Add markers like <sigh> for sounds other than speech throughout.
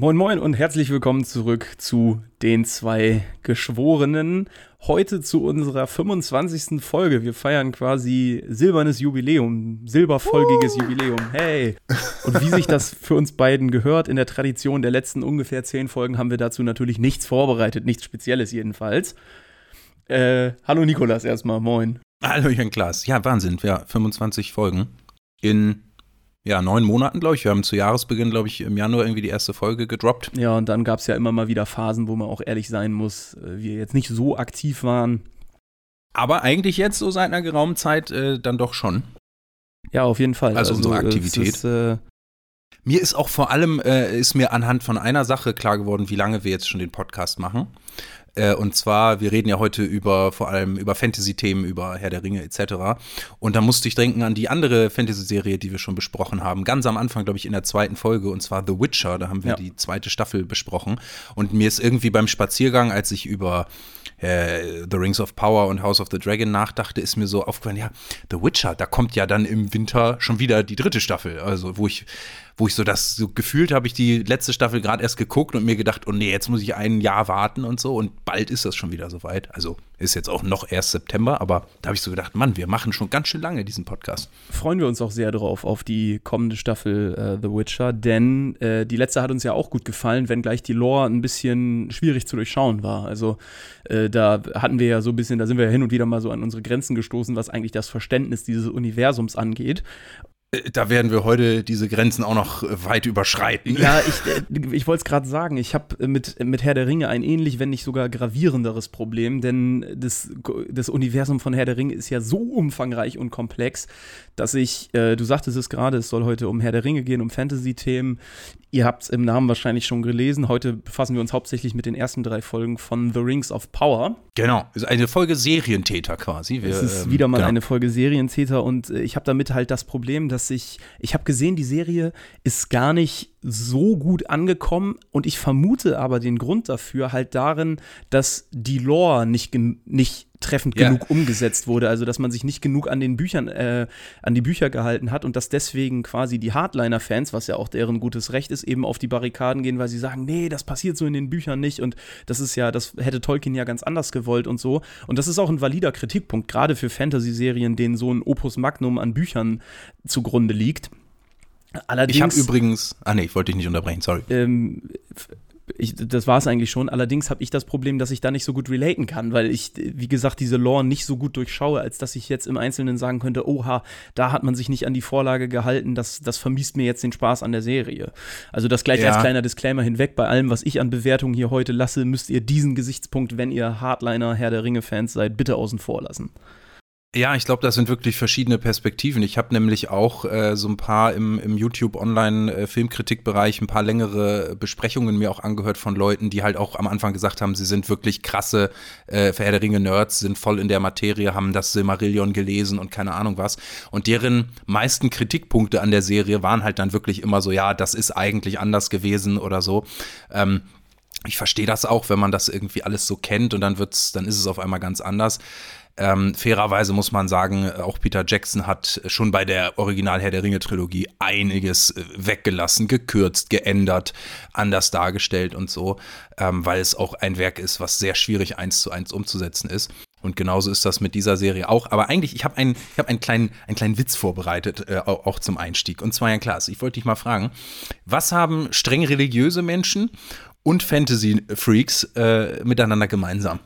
Moin Moin und herzlich willkommen zurück zu den zwei Geschworenen. Heute zu unserer 25. Folge. Wir feiern quasi silbernes Jubiläum, silberfolgiges uh. Jubiläum. Hey! Und wie sich das für uns beiden gehört, in der Tradition der letzten ungefähr zehn Folgen haben wir dazu natürlich nichts vorbereitet, nichts Spezielles jedenfalls. Äh, hallo Nikolas erstmal, moin. Hallo Jan Klaas. Ja, Wahnsinn. Ja, 25 Folgen in ja, neun Monaten, glaube ich. Wir haben zu Jahresbeginn, glaube ich, im Januar irgendwie die erste Folge gedroppt. Ja, und dann gab es ja immer mal wieder Phasen, wo man auch ehrlich sein muss, äh, wir jetzt nicht so aktiv waren. Aber eigentlich jetzt so seit einer geraumen Zeit äh, dann doch schon. Ja, auf jeden Fall. Also, also unsere Aktivität. Ist, äh mir ist auch vor allem, äh, ist mir anhand von einer Sache klar geworden, wie lange wir jetzt schon den Podcast machen. Äh, und zwar, wir reden ja heute über vor allem über Fantasy-Themen, über Herr der Ringe etc. Und da musste ich denken an die andere Fantasy-Serie, die wir schon besprochen haben. Ganz am Anfang, glaube ich, in der zweiten Folge, und zwar The Witcher. Da haben wir ja. die zweite Staffel besprochen. Und mir ist irgendwie beim Spaziergang, als ich über äh, The Rings of Power und House of the Dragon nachdachte, ist mir so aufgefallen, ja, The Witcher, da kommt ja dann im Winter schon wieder die dritte Staffel. Also, wo ich wo ich so das so gefühlt habe ich die letzte Staffel gerade erst geguckt und mir gedacht, oh nee, jetzt muss ich ein Jahr warten und so und bald ist das schon wieder soweit. Also ist jetzt auch noch erst September, aber da habe ich so gedacht, Mann, wir machen schon ganz schön lange diesen Podcast. Freuen wir uns auch sehr drauf auf die kommende Staffel äh, The Witcher, denn äh, die letzte hat uns ja auch gut gefallen, wenngleich die Lore ein bisschen schwierig zu durchschauen war. Also äh, da hatten wir ja so ein bisschen, da sind wir ja hin und wieder mal so an unsere Grenzen gestoßen, was eigentlich das Verständnis dieses Universums angeht. Äh, da werden wir heute diese Grenzen auch noch äh, weit überschreiten. Ja, ich, äh, ich wollte es gerade sagen. Ich habe mit, mit Herr der Ringe ein ähnlich, wenn nicht sogar gravierenderes Problem, denn das, das Universum von Herr der Ringe ist ja so umfangreich und komplex, dass ich, äh, du sagtest es gerade, es soll heute um Herr der Ringe gehen, um Fantasy-Themen. Ihr habt es im Namen wahrscheinlich schon gelesen. Heute befassen wir uns hauptsächlich mit den ersten drei Folgen von The Rings of Power. Genau, ist eine Folge Serientäter quasi. Wir, es ist ähm, wieder mal genau. eine Folge Serientäter und ich habe damit halt das Problem, dass ich, ich habe gesehen, die Serie ist gar nicht so gut angekommen und ich vermute aber den Grund dafür halt darin, dass die Lore nicht, nicht treffend ja. genug umgesetzt wurde, also dass man sich nicht genug an den Büchern, äh, an die Bücher gehalten hat und dass deswegen quasi die Hardliner-Fans, was ja auch deren gutes Recht ist, eben auf die Barrikaden gehen, weil sie sagen, nee, das passiert so in den Büchern nicht und das ist ja, das hätte Tolkien ja ganz anders gewollt und so. Und das ist auch ein valider Kritikpunkt, gerade für Fantasy-Serien, denen so ein Opus Magnum an Büchern zugrunde liegt. Allerdings, ich habe übrigens, ah nee, ich wollte dich nicht unterbrechen, sorry. Ähm, ich, das war es eigentlich schon. Allerdings habe ich das Problem, dass ich da nicht so gut relaten kann, weil ich, wie gesagt, diese Lore nicht so gut durchschaue, als dass ich jetzt im Einzelnen sagen könnte, oha, da hat man sich nicht an die Vorlage gehalten, das, das vermisst mir jetzt den Spaß an der Serie. Also das gleich ja. als kleiner Disclaimer hinweg. Bei allem, was ich an Bewertungen hier heute lasse, müsst ihr diesen Gesichtspunkt, wenn ihr Hardliner Herr der Ringe-Fans seid, bitte außen vor lassen. Ja, ich glaube, das sind wirklich verschiedene Perspektiven. Ich habe nämlich auch äh, so ein paar im, im YouTube-Online-Filmkritikbereich äh, ein paar längere Besprechungen mir auch angehört von Leuten, die halt auch am Anfang gesagt haben, sie sind wirklich krasse äh, Verherr der Ringe-Nerds, sind voll in der Materie, haben das Silmarillion gelesen und keine Ahnung was. Und deren meisten Kritikpunkte an der Serie waren halt dann wirklich immer so, ja, das ist eigentlich anders gewesen oder so. Ähm, ich verstehe das auch, wenn man das irgendwie alles so kennt und dann wird's, dann ist es auf einmal ganz anders. Ähm, fairerweise muss man sagen, auch Peter Jackson hat schon bei der Original Herr der Ringe Trilogie einiges äh, weggelassen, gekürzt, geändert, anders dargestellt und so, ähm, weil es auch ein Werk ist, was sehr schwierig eins zu eins umzusetzen ist. Und genauso ist das mit dieser Serie auch. Aber eigentlich, ich habe einen, hab einen, kleinen, einen kleinen Witz vorbereitet, äh, auch zum Einstieg. Und zwar ja klar, ich wollte dich mal fragen, was haben streng religiöse Menschen und Fantasy-Freaks äh, miteinander gemeinsam?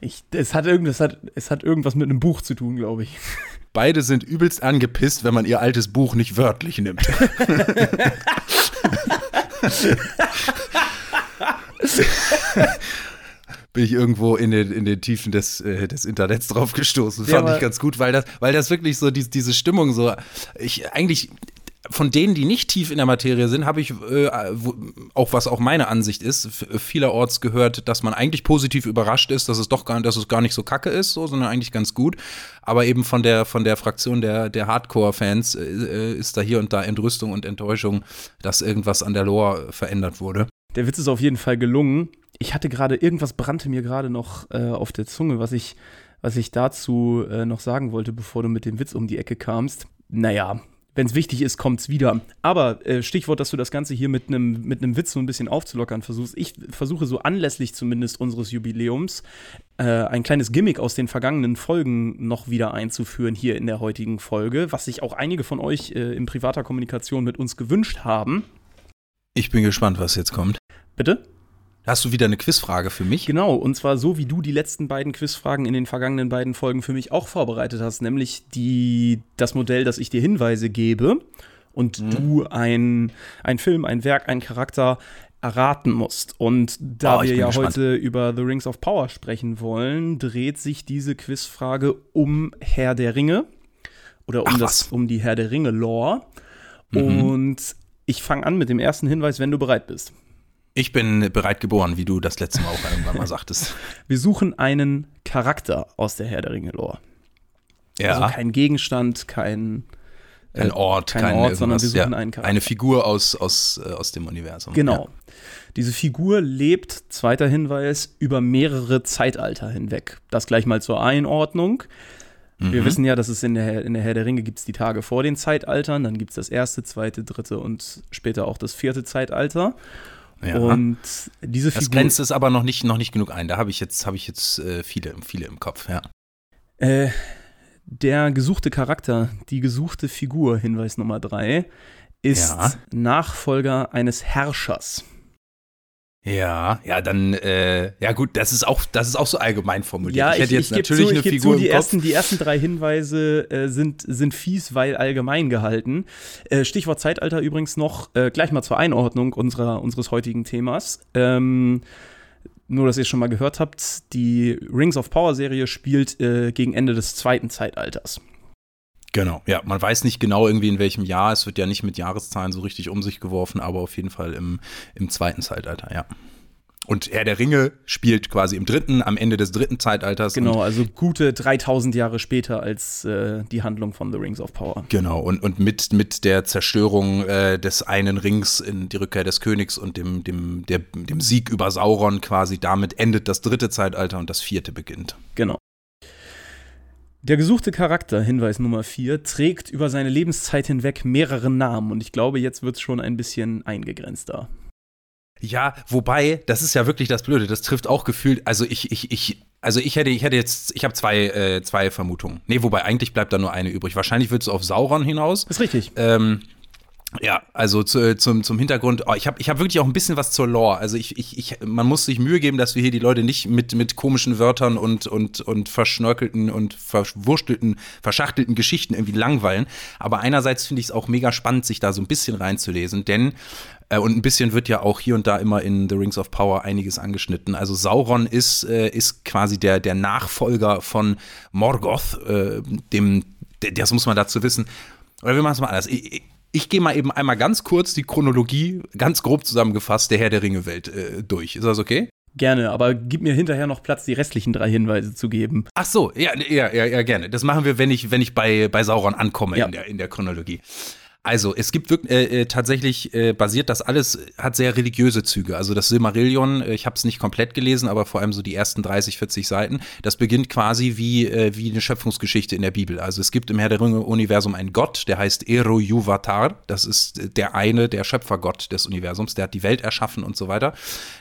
Ich, es, hat irgend, es, hat, es hat irgendwas mit einem Buch zu tun, glaube ich. <laughs> Beide sind übelst angepisst, wenn man ihr altes Buch nicht wörtlich nimmt. <laughs> bin ich irgendwo in den, in den Tiefen des, äh, des Internets drauf gestoßen. Fand ich ganz gut, weil das, weil das wirklich so die, diese Stimmung so, ich eigentlich, von denen, die nicht tief in der Materie sind, habe ich äh, auch was auch meine Ansicht ist, vielerorts gehört, dass man eigentlich positiv überrascht ist, dass es doch gar, dass es gar nicht so kacke ist, so, sondern eigentlich ganz gut. Aber eben von der von der Fraktion der der Hardcore-Fans äh, ist da hier und da Entrüstung und Enttäuschung, dass irgendwas an der Lore verändert wurde. Der Witz ist auf jeden Fall gelungen. Ich hatte gerade irgendwas brannte mir gerade noch äh, auf der Zunge, was ich was ich dazu äh, noch sagen wollte, bevor du mit dem Witz um die Ecke kamst. Naja, wenn es wichtig ist, kommt es wieder. Aber äh, Stichwort, dass du das Ganze hier mit einem mit Witz so ein bisschen aufzulockern versuchst. Ich versuche so anlässlich zumindest unseres Jubiläums äh, ein kleines Gimmick aus den vergangenen Folgen noch wieder einzuführen hier in der heutigen Folge, was sich auch einige von euch äh, in privater Kommunikation mit uns gewünscht haben. Ich bin gespannt, was jetzt kommt. Bitte? Hast du wieder eine Quizfrage für mich? Genau, und zwar so, wie du die letzten beiden Quizfragen in den vergangenen beiden Folgen für mich auch vorbereitet hast, nämlich die, das Modell, dass ich dir Hinweise gebe und mhm. du ein, ein Film, ein Werk, ein Charakter erraten musst. Und da oh, wir ja gespannt. heute über The Rings of Power sprechen wollen, dreht sich diese Quizfrage um Herr der Ringe oder um, Ach, das, um die Herr der Ringe-Lore. Mhm. Und ich fange an mit dem ersten Hinweis, wenn du bereit bist. Ich bin bereit geboren, wie du das letzte Mal auch irgendwann mal sagtest. <laughs> Wir suchen einen Charakter aus der Herr der Ringe-Lore. Ja. Also kein Gegenstand, kein, äh, kein Ort, kein, kein Ort, sondern wir suchen ja, einen Charakter. Eine Figur aus, aus, äh, aus dem Universum. Genau. Ja. Diese Figur lebt, zweiter Hinweis, über mehrere Zeitalter hinweg. Das gleich mal zur Einordnung. Wir mhm. wissen ja, dass es in der, in der Herr der Ringe gibt es die Tage vor den Zeitaltern, dann gibt es das erste, zweite, dritte und später auch das vierte Zeitalter. Ja. Und diese Figur. Das grenzt es aber noch nicht, noch nicht genug ein. Da habe ich jetzt, hab ich jetzt äh, viele, viele im Kopf, ja. Äh, der gesuchte Charakter, die gesuchte Figur, Hinweis Nummer drei, ist ja. Nachfolger eines Herrschers. Ja, ja, dann, äh, ja gut, das ist auch, das ist auch so allgemein formuliert. Ja, ich, hätte jetzt ich natürlich zu, eine Figur zu, die ersten, die ersten drei Hinweise äh, sind, sind fies, weil allgemein gehalten. Äh, Stichwort Zeitalter übrigens noch, äh, gleich mal zur Einordnung unserer, unseres heutigen Themas. Ähm, nur, dass ihr es schon mal gehört habt, die Rings of Power Serie spielt äh, gegen Ende des zweiten Zeitalters. Genau, ja, man weiß nicht genau irgendwie in welchem Jahr, es wird ja nicht mit Jahreszahlen so richtig um sich geworfen, aber auf jeden Fall im, im zweiten Zeitalter, ja. Und Herr der Ringe spielt quasi im dritten, am Ende des dritten Zeitalters. Genau, also gute 3000 Jahre später als äh, die Handlung von The Rings of Power. Genau, und, und mit, mit der Zerstörung äh, des einen Rings in die Rückkehr des Königs und dem, dem, der, dem Sieg über Sauron quasi, damit endet das dritte Zeitalter und das vierte beginnt. Genau. Der gesuchte Charakter, Hinweis Nummer 4, trägt über seine Lebenszeit hinweg mehrere Namen und ich glaube, jetzt wird es schon ein bisschen eingegrenzter. Ja, wobei, das ist ja wirklich das Blöde, das trifft auch gefühlt, also ich, ich, ich, also ich hätte, ich hätte jetzt, ich habe zwei, äh, zwei Vermutungen. Nee, wobei eigentlich bleibt da nur eine übrig. Wahrscheinlich wird es auf Sauron hinaus. ist richtig. Ähm, ja, also zu, zum, zum Hintergrund, oh, ich habe ich hab wirklich auch ein bisschen was zur Lore. Also ich, ich, ich, man muss sich Mühe geben, dass wir hier die Leute nicht mit, mit komischen Wörtern und, und, und verschnörkelten und verwurstelten, verschachtelten Geschichten irgendwie langweilen. Aber einerseits finde ich es auch mega spannend, sich da so ein bisschen reinzulesen, denn äh, und ein bisschen wird ja auch hier und da immer in The Rings of Power einiges angeschnitten. Also Sauron ist, äh, ist quasi der, der Nachfolger von Morgoth, äh, dem, das muss man dazu wissen. Oder wir machen es mal anders. Ich, ich gehe mal eben einmal ganz kurz die Chronologie, ganz grob zusammengefasst, der Herr der Ringe-Welt äh, durch. Ist das okay? Gerne, aber gib mir hinterher noch Platz, die restlichen drei Hinweise zu geben. Ach so, ja, ja, ja, ja gerne. Das machen wir, wenn ich, wenn ich bei, bei Sauron ankomme ja. in, der, in der Chronologie. Also, es gibt wirklich äh, äh, tatsächlich äh, basiert das alles, hat sehr religiöse Züge. Also das Silmarillion, äh, ich habe es nicht komplett gelesen, aber vor allem so die ersten 30, 40 Seiten, das beginnt quasi wie, äh, wie eine Schöpfungsgeschichte in der Bibel. Also es gibt im Herr der Ringe-Universum einen Gott, der heißt Eru Yuvatar. Das ist äh, der eine, der Schöpfergott des Universums, der hat die Welt erschaffen und so weiter.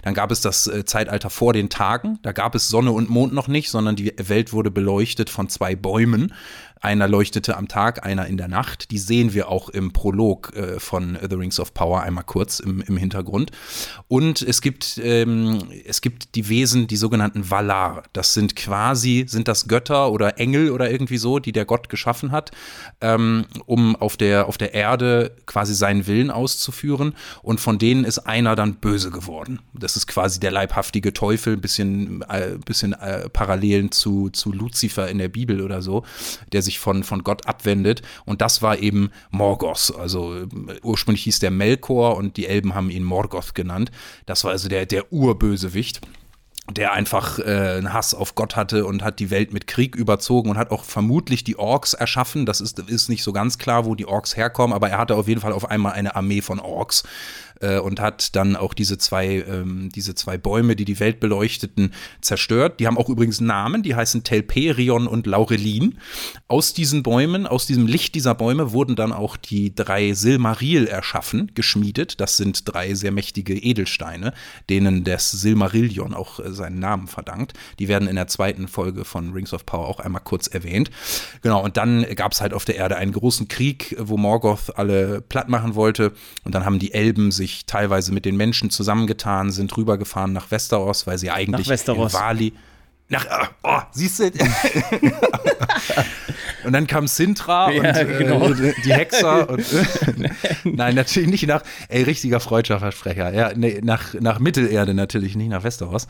Dann gab es das Zeitalter vor den Tagen. Da gab es Sonne und Mond noch nicht, sondern die Welt wurde beleuchtet von zwei Bäumen. Einer leuchtete am Tag, einer in der Nacht. Die sehen wir auch im Prolog äh, von The Rings of Power einmal kurz im, im Hintergrund. Und es gibt, ähm, es gibt die Wesen, die sogenannten Valar. Das sind quasi, sind das Götter oder Engel oder irgendwie so, die der Gott geschaffen hat, ähm, um auf der, auf der Erde quasi seinen Willen auszuführen. Und von denen ist einer dann böse geworden. Das ist quasi der leibhaftige Teufel, ein bisschen, äh, bisschen äh, Parallelen zu, zu Luzifer in der Bibel oder so, der sich von, von Gott abwendet. Und das war eben Morgoth. Also äh, ursprünglich hieß der Melkor und die Elben haben ihn Morgoth genannt. Das war also der, der Urbösewicht der einfach äh, einen Hass auf Gott hatte und hat die Welt mit Krieg überzogen und hat auch vermutlich die Orks erschaffen. Das ist, ist nicht so ganz klar, wo die Orks herkommen, aber er hatte auf jeden Fall auf einmal eine Armee von Orks äh, und hat dann auch diese zwei, ähm, diese zwei Bäume, die die Welt beleuchteten, zerstört. Die haben auch übrigens Namen, die heißen Telperion und Laurelin. Aus diesen Bäumen, aus diesem Licht dieser Bäume wurden dann auch die drei Silmaril erschaffen, geschmiedet. Das sind drei sehr mächtige Edelsteine, denen das Silmarillion auch äh, seinen Namen verdankt. Die werden in der zweiten Folge von Rings of Power auch einmal kurz erwähnt. Genau, und dann gab es halt auf der Erde einen großen Krieg, wo Morgoth alle platt machen wollte. Und dann haben die Elben sich teilweise mit den Menschen zusammengetan, sind rübergefahren nach Westeros, weil sie eigentlich in Wali nach, oh, siehst du? <laughs> und dann kam Sintra ja, und äh, genau. äh, die Hexer <laughs> und <laughs> nein, natürlich nicht nach, ey, richtiger freudscher Versprecher. Ja, nee, nach, nach Mittelerde natürlich, nicht nach Westeros.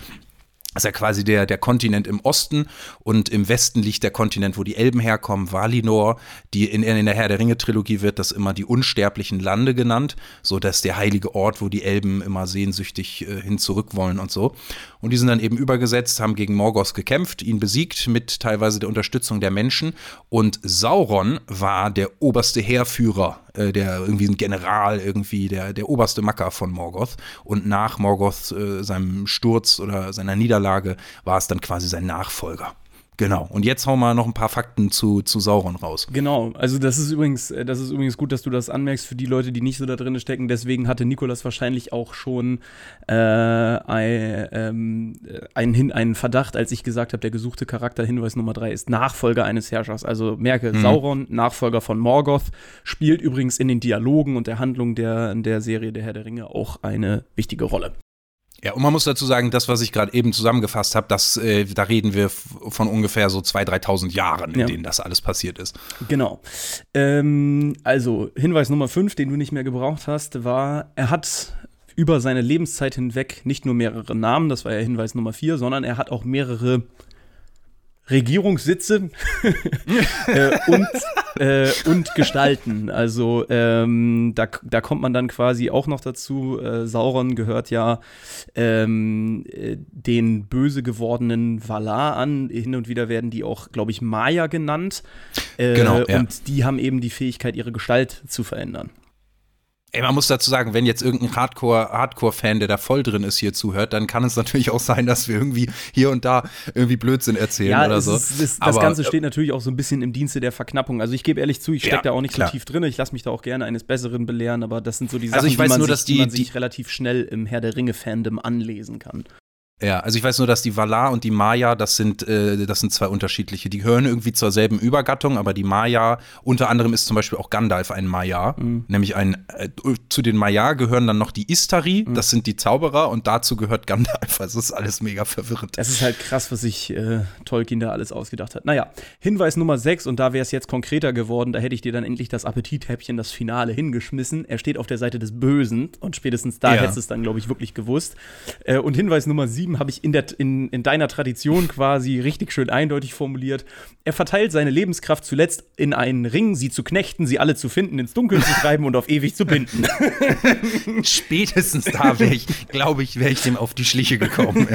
Das ist ja quasi der, der Kontinent im Osten und im Westen liegt der Kontinent, wo die Elben herkommen, Valinor. Die in, in der Herr der Ringe-Trilogie wird das immer die unsterblichen Lande genannt, so dass der heilige Ort, wo die Elben immer sehnsüchtig äh, hin zurück wollen und so. Und die sind dann eben übergesetzt, haben gegen Morgoth gekämpft, ihn besiegt mit teilweise der Unterstützung der Menschen. Und Sauron war der oberste Heerführer, äh, der irgendwie ein General, irgendwie der, der oberste Macker von Morgoth. Und nach Morgoth, äh, seinem Sturz oder seiner Niederlage, war es dann quasi sein Nachfolger. Genau. Und jetzt hauen wir noch ein paar Fakten zu, zu Sauron raus. Genau. Also das ist übrigens, äh, das ist übrigens gut, dass du das anmerkst für die Leute, die nicht so da drin stecken. Deswegen hatte Nikolas wahrscheinlich auch schon äh, ein, ähm, einen, einen Verdacht, als ich gesagt habe, der gesuchte Charakter Hinweis Nummer drei ist Nachfolger eines Herrschers. Also merke, mhm. Sauron, Nachfolger von Morgoth, spielt übrigens in den Dialogen und der Handlung der, der Serie Der Herr der Ringe auch eine wichtige Rolle. Ja, und man muss dazu sagen, das, was ich gerade eben zusammengefasst habe, das, äh, da reden wir von ungefähr so 2.000, 3.000 Jahren, in ja. denen das alles passiert ist. Genau. Ähm, also, Hinweis Nummer 5, den du nicht mehr gebraucht hast, war, er hat über seine Lebenszeit hinweg nicht nur mehrere Namen, das war ja Hinweis Nummer 4, sondern er hat auch mehrere Regierungssitze <laughs> äh, und, äh, und Gestalten. Also ähm, da, da kommt man dann quasi auch noch dazu. Äh, Sauron gehört ja ähm, äh, den böse gewordenen Valar an. Hin und wieder werden die auch, glaube ich, Maya genannt. Äh, genau. Ja. Und die haben eben die Fähigkeit, ihre Gestalt zu verändern. Ey, man muss dazu sagen, wenn jetzt irgendein Hardcore, Hardcore-Fan, der da voll drin ist, hier zuhört, dann kann es natürlich auch sein, dass wir irgendwie hier und da irgendwie Blödsinn erzählen ja, oder so. Ist, ist, das Ganze steht natürlich auch so ein bisschen im Dienste der Verknappung. Also ich gebe ehrlich zu, ich stecke ja, da auch nicht klar. so tief drin. Ich lasse mich da auch gerne eines Besseren belehren, aber das sind so die also Sachen, also die, man nur, sich, die, die man sich relativ schnell im Herr der Ringe-Fandom anlesen kann. Ja, also ich weiß nur, dass die Valar und die Maya, das sind, äh, das sind zwei unterschiedliche. Die gehören irgendwie zur selben Übergattung, aber die Maya, unter anderem ist zum Beispiel auch Gandalf ein Maya, mhm. nämlich ein, äh, zu den Maya gehören dann noch die Istari, mhm. das sind die Zauberer und dazu gehört Gandalf. <laughs> Also ist alles mega verwirrend. Es ist halt krass, was sich äh, Tolkien da alles ausgedacht hat. Naja, Hinweis Nummer 6 und da wäre es jetzt konkreter geworden, da hätte ich dir dann endlich das Appetithäppchen, das Finale hingeschmissen. Er steht auf der Seite des Bösen und spätestens da ja. hättest du es dann, glaube ich, wirklich gewusst. Äh, und Hinweis Nummer 7 7 habe ich in, der, in, in deiner Tradition quasi richtig schön eindeutig formuliert. Er verteilt seine Lebenskraft zuletzt in einen Ring, sie zu knechten, sie alle zu finden, ins Dunkeln zu treiben und auf ewig zu binden. <laughs> Spätestens da wäre ich, glaube ich, wäre ich dem auf die Schliche gekommen.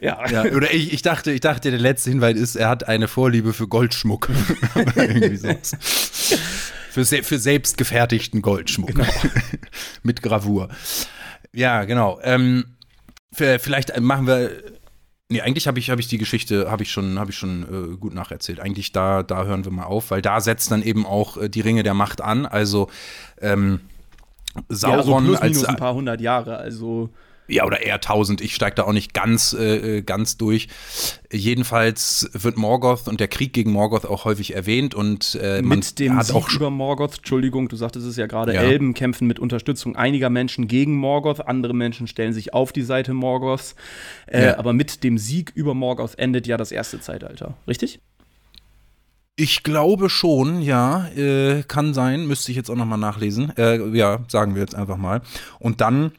Ja. ja. ja oder ich, ich, dachte, ich dachte, der letzte Hinweis ist, er hat eine Vorliebe für Goldschmuck. <laughs> Irgendwie sowas. Für, für selbstgefertigten Goldschmuck. Genau. <laughs> Mit Gravur. Ja, genau. Ähm, Vielleicht machen wir. Nee, eigentlich habe ich, hab ich die Geschichte habe ich schon, hab ich schon äh, gut nacherzählt. Eigentlich da, da hören wir mal auf, weil da setzt dann eben auch äh, die Ringe der Macht an. Also ähm, Sauron ja, so plus minus als ein paar hundert Jahre. Also ja, oder eher 1000. Ich steige da auch nicht ganz, äh, ganz durch. Jedenfalls wird Morgoth und der Krieg gegen Morgoth auch häufig erwähnt und äh, mit dem hat Sieg auch über Morgoth, Entschuldigung, du sagtest es ja gerade, ja. Elben kämpfen mit Unterstützung einiger Menschen gegen Morgoth, andere Menschen stellen sich auf die Seite Morgoths. Äh, ja. Aber mit dem Sieg über Morgoth endet ja das erste Zeitalter, richtig? Ich glaube schon, ja, äh, kann sein, müsste ich jetzt auch noch mal nachlesen. Äh, ja, sagen wir jetzt einfach mal. Und dann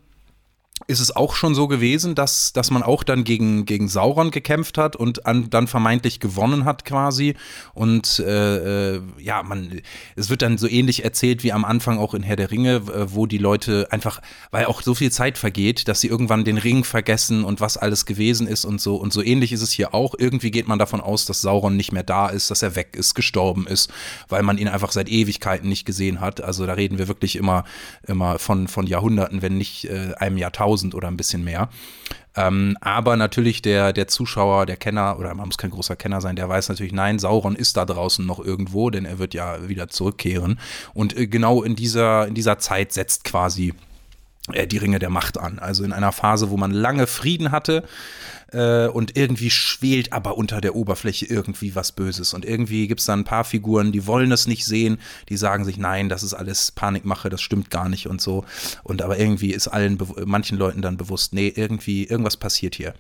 ist es auch schon so gewesen, dass, dass man auch dann gegen, gegen Sauron gekämpft hat und an, dann vermeintlich gewonnen hat quasi. Und äh, äh, ja, man, es wird dann so ähnlich erzählt wie am Anfang auch in Herr der Ringe, wo die Leute einfach, weil auch so viel Zeit vergeht, dass sie irgendwann den Ring vergessen und was alles gewesen ist und so. Und so ähnlich ist es hier auch. Irgendwie geht man davon aus, dass Sauron nicht mehr da ist, dass er weg ist, gestorben ist, weil man ihn einfach seit Ewigkeiten nicht gesehen hat. Also da reden wir wirklich immer, immer von, von Jahrhunderten, wenn nicht äh, einem Jahrtausend 1000 oder ein bisschen mehr. Ähm, aber natürlich der, der Zuschauer, der Kenner, oder man muss kein großer Kenner sein, der weiß natürlich, nein, Sauron ist da draußen noch irgendwo, denn er wird ja wieder zurückkehren. Und äh, genau in dieser, in dieser Zeit setzt quasi die Ringe der Macht an. Also in einer Phase, wo man lange Frieden hatte äh, und irgendwie schwelt aber unter der Oberfläche irgendwie was Böses. Und irgendwie gibt es da ein paar Figuren, die wollen das nicht sehen, die sagen sich, nein, das ist alles Panikmache, das stimmt gar nicht und so. Und aber irgendwie ist allen, manchen Leuten dann bewusst, nee, irgendwie, irgendwas passiert hier.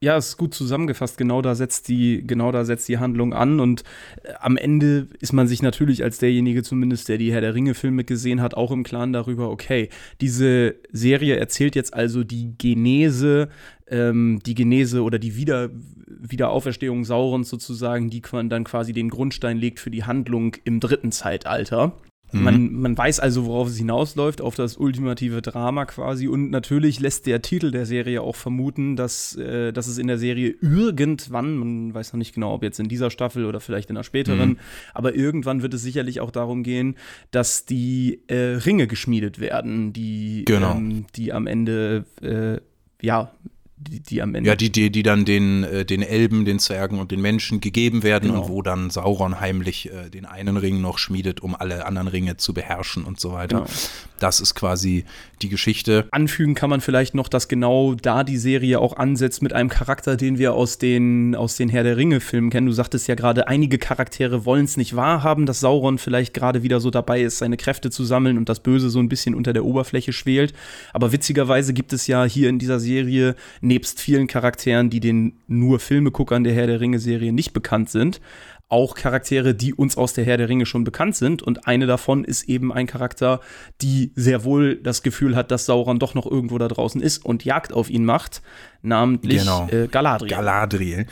Ja, ist gut zusammengefasst. Genau da setzt die, genau da setzt die Handlung an. Und äh, am Ende ist man sich natürlich als derjenige zumindest, der die Herr der Ringe-Filme gesehen hat, auch im Klaren darüber, okay, diese Serie erzählt jetzt also die Genese, ähm, die Genese oder die Wieder Wiederauferstehung Saurons sozusagen, die dann quasi den Grundstein legt für die Handlung im dritten Zeitalter. Mhm. Man, man weiß also, worauf es hinausläuft, auf das ultimative Drama quasi. Und natürlich lässt der Titel der Serie auch vermuten, dass, äh, dass es in der Serie irgendwann, man weiß noch nicht genau, ob jetzt in dieser Staffel oder vielleicht in einer späteren, mhm. aber irgendwann wird es sicherlich auch darum gehen, dass die äh, Ringe geschmiedet werden, die, genau. ähm, die am Ende äh, ja die, die am Ende. Ja, die, die, die dann den, äh, den Elben, den Zwergen und den Menschen gegeben werden genau. und wo dann Sauron heimlich äh, den einen Ring noch schmiedet, um alle anderen Ringe zu beherrschen und so weiter. Genau. Das ist quasi die Geschichte. Anfügen kann man vielleicht noch, dass genau da die Serie auch ansetzt mit einem Charakter, den wir aus den, aus den Herr der Ringe-Filmen kennen. Du sagtest ja gerade, einige Charaktere wollen es nicht wahrhaben, dass Sauron vielleicht gerade wieder so dabei ist, seine Kräfte zu sammeln und das Böse so ein bisschen unter der Oberfläche schwelt. Aber witzigerweise gibt es ja hier in dieser Serie nebst vielen Charakteren, die den nur Filmeguckern der Herr der Ringe-Serie nicht bekannt sind, auch Charaktere, die uns aus der Herr der Ringe schon bekannt sind. Und eine davon ist eben ein Charakter, die sehr wohl das Gefühl hat, dass Sauron doch noch irgendwo da draußen ist und Jagd auf ihn macht, namentlich genau. äh, Galadriel. Galadriel.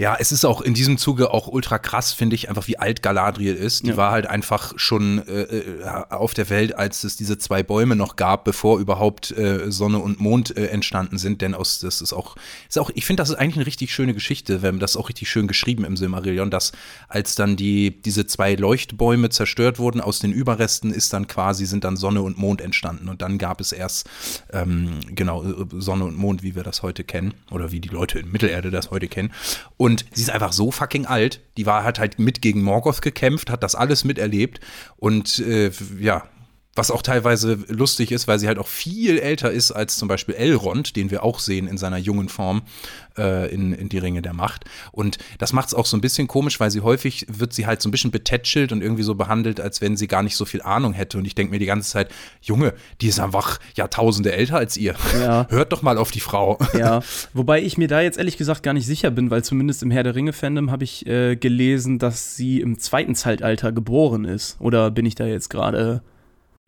Ja, es ist auch in diesem Zuge auch ultra krass, finde ich, einfach wie alt Galadriel ist. Die ja. war halt einfach schon äh, äh, auf der Welt, als es diese zwei Bäume noch gab, bevor überhaupt äh, Sonne und Mond äh, entstanden sind. Denn aus, das ist auch, ist auch ich finde, das ist eigentlich eine richtig schöne Geschichte, wenn das ist auch richtig schön geschrieben im Silmarillion, dass als dann die, diese zwei Leuchtbäume zerstört wurden, aus den Überresten ist dann quasi, sind dann Sonne und Mond entstanden. Und dann gab es erst, ähm, genau, äh, Sonne und Mond, wie wir das heute kennen, oder wie die Leute in Mittelerde das heute kennen. Und und sie ist einfach so fucking alt. Die war, hat halt mit gegen Morgoth gekämpft, hat das alles miterlebt. Und äh, ja, was auch teilweise lustig ist, weil sie halt auch viel älter ist als zum Beispiel Elrond, den wir auch sehen in seiner jungen Form äh, in, in Die Ringe der Macht. Und das macht es auch so ein bisschen komisch, weil sie häufig wird sie halt so ein bisschen betätschelt und irgendwie so behandelt, als wenn sie gar nicht so viel Ahnung hätte. Und ich denke mir die ganze Zeit, Junge, die ist einfach Jahrtausende älter als ihr. Ja. <laughs> Hört doch mal auf die Frau. Ja, <laughs> wobei ich mir da jetzt ehrlich gesagt gar nicht sicher bin, weil zumindest im Herr der Ringe-Fandom habe ich äh, gelesen, dass sie im zweiten Zeitalter geboren ist. Oder bin ich da jetzt gerade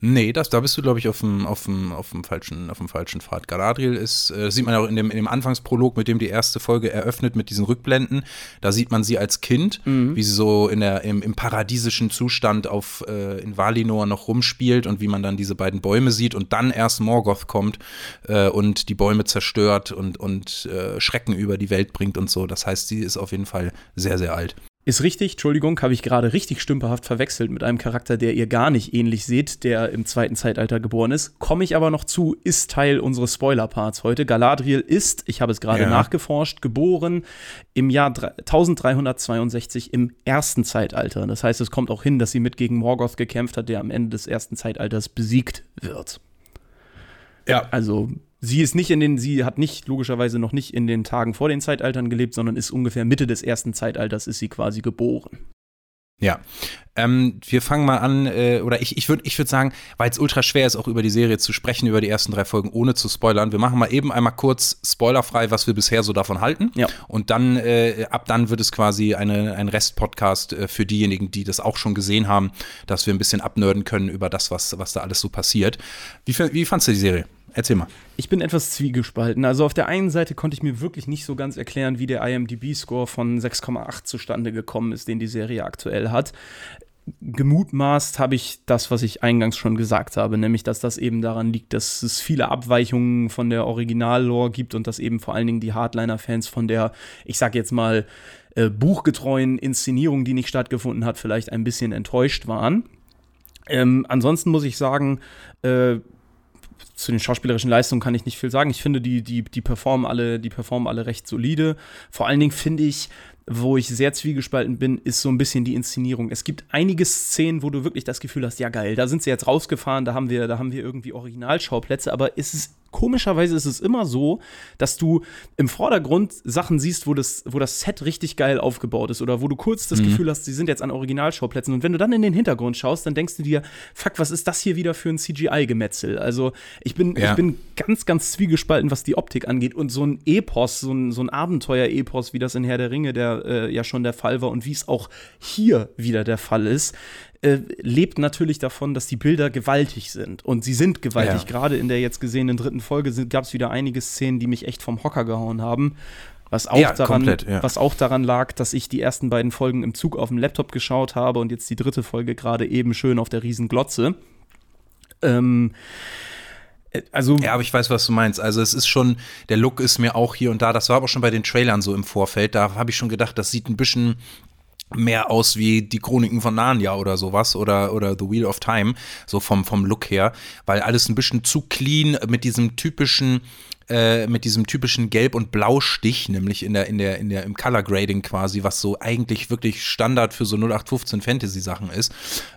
Nee, das, da bist du, glaube ich, auf dem, auf, dem, auf, dem falschen, auf dem falschen Pfad. Galadriel ist, äh, sieht man auch in dem, in dem Anfangsprolog, mit dem die erste Folge eröffnet, mit diesen Rückblenden. Da sieht man sie als Kind, mhm. wie sie so in der, im, im paradiesischen Zustand auf, äh, in Valinor noch rumspielt und wie man dann diese beiden Bäume sieht und dann erst Morgoth kommt äh, und die Bäume zerstört und, und äh, Schrecken über die Welt bringt und so. Das heißt, sie ist auf jeden Fall sehr, sehr alt. Ist richtig, Entschuldigung, habe ich gerade richtig stümperhaft verwechselt mit einem Charakter, der ihr gar nicht ähnlich seht, der im zweiten Zeitalter geboren ist. Komme ich aber noch zu, ist Teil unseres Spoiler-Parts heute. Galadriel ist, ich habe es gerade ja. nachgeforscht, geboren im Jahr 1362 im ersten Zeitalter. Das heißt, es kommt auch hin, dass sie mit gegen Morgoth gekämpft hat, der am Ende des ersten Zeitalters besiegt wird. Ja. Also Sie ist nicht in den, sie hat nicht, logischerweise noch nicht in den Tagen vor den Zeitaltern gelebt, sondern ist ungefähr Mitte des ersten Zeitalters ist sie quasi geboren. Ja. Ähm, wir fangen mal an, äh, oder ich, ich würde ich würd sagen, weil es ultra schwer ist, auch über die Serie zu sprechen, über die ersten drei Folgen, ohne zu spoilern. Wir machen mal eben einmal kurz spoilerfrei, was wir bisher so davon halten. Ja. Und dann, äh, ab dann wird es quasi eine, ein Rest-Podcast äh, für diejenigen, die das auch schon gesehen haben, dass wir ein bisschen abnörden können über das, was, was da alles so passiert. Wie, wie fandst du die Serie? Erzähl mal. Ich bin etwas zwiegespalten. Also auf der einen Seite konnte ich mir wirklich nicht so ganz erklären, wie der IMDb-Score von 6,8 zustande gekommen ist, den die Serie aktuell hat gemutmaßt habe ich das, was ich eingangs schon gesagt habe, nämlich dass das eben daran liegt, dass es viele Abweichungen von der Original-Lore gibt und dass eben vor allen Dingen die Hardliner-Fans von der, ich sag jetzt mal, äh, buchgetreuen Inszenierung, die nicht stattgefunden hat, vielleicht ein bisschen enttäuscht waren. Ähm, ansonsten muss ich sagen, äh, zu den schauspielerischen Leistungen kann ich nicht viel sagen. Ich finde, die, die, die performen alle, die performen alle recht solide. Vor allen Dingen finde ich, wo ich sehr zwiegespalten bin, ist so ein bisschen die Inszenierung. Es gibt einige Szenen, wo du wirklich das Gefühl hast, ja geil, da sind sie jetzt rausgefahren, da haben wir, da haben wir irgendwie Originalschauplätze, aber es ist komischerweise ist es immer so, dass du im Vordergrund Sachen siehst, wo das, wo das Set richtig geil aufgebaut ist oder wo du kurz das mhm. Gefühl hast, sie sind jetzt an Originalschauplätzen. Und wenn du dann in den Hintergrund schaust, dann denkst du dir, fuck, was ist das hier wieder für ein CGI-Gemetzel? Also ich bin, ja. ich bin ganz, ganz zwiegespalten, was die Optik angeht. Und so ein Epos, so ein, so ein Abenteuer-Epos, wie das in Herr der Ringe der, äh, ja schon der Fall war und wie es auch hier wieder der Fall ist, äh, lebt natürlich davon, dass die Bilder gewaltig sind. Und sie sind gewaltig. Ja. Gerade in der jetzt gesehenen dritten Folge gab es wieder einige Szenen, die mich echt vom Hocker gehauen haben. Was auch, ja, daran, komplett, ja. was auch daran lag, dass ich die ersten beiden Folgen im Zug auf dem Laptop geschaut habe und jetzt die dritte Folge gerade eben schön auf der Riesenglotze. Ähm, äh, also ja, aber ich weiß, was du meinst. Also es ist schon, der Look ist mir auch hier und da, das war aber schon bei den Trailern so im Vorfeld, da habe ich schon gedacht, das sieht ein bisschen mehr aus wie die Chroniken von Narnia oder sowas oder, oder The Wheel of Time, so vom, vom Look her, weil alles ein bisschen zu clean mit diesem typischen äh, mit diesem typischen Gelb- und Blaustich, nämlich in der, in der, in der, im Color Grading quasi, was so eigentlich wirklich Standard für so 0815 Fantasy-Sachen ist.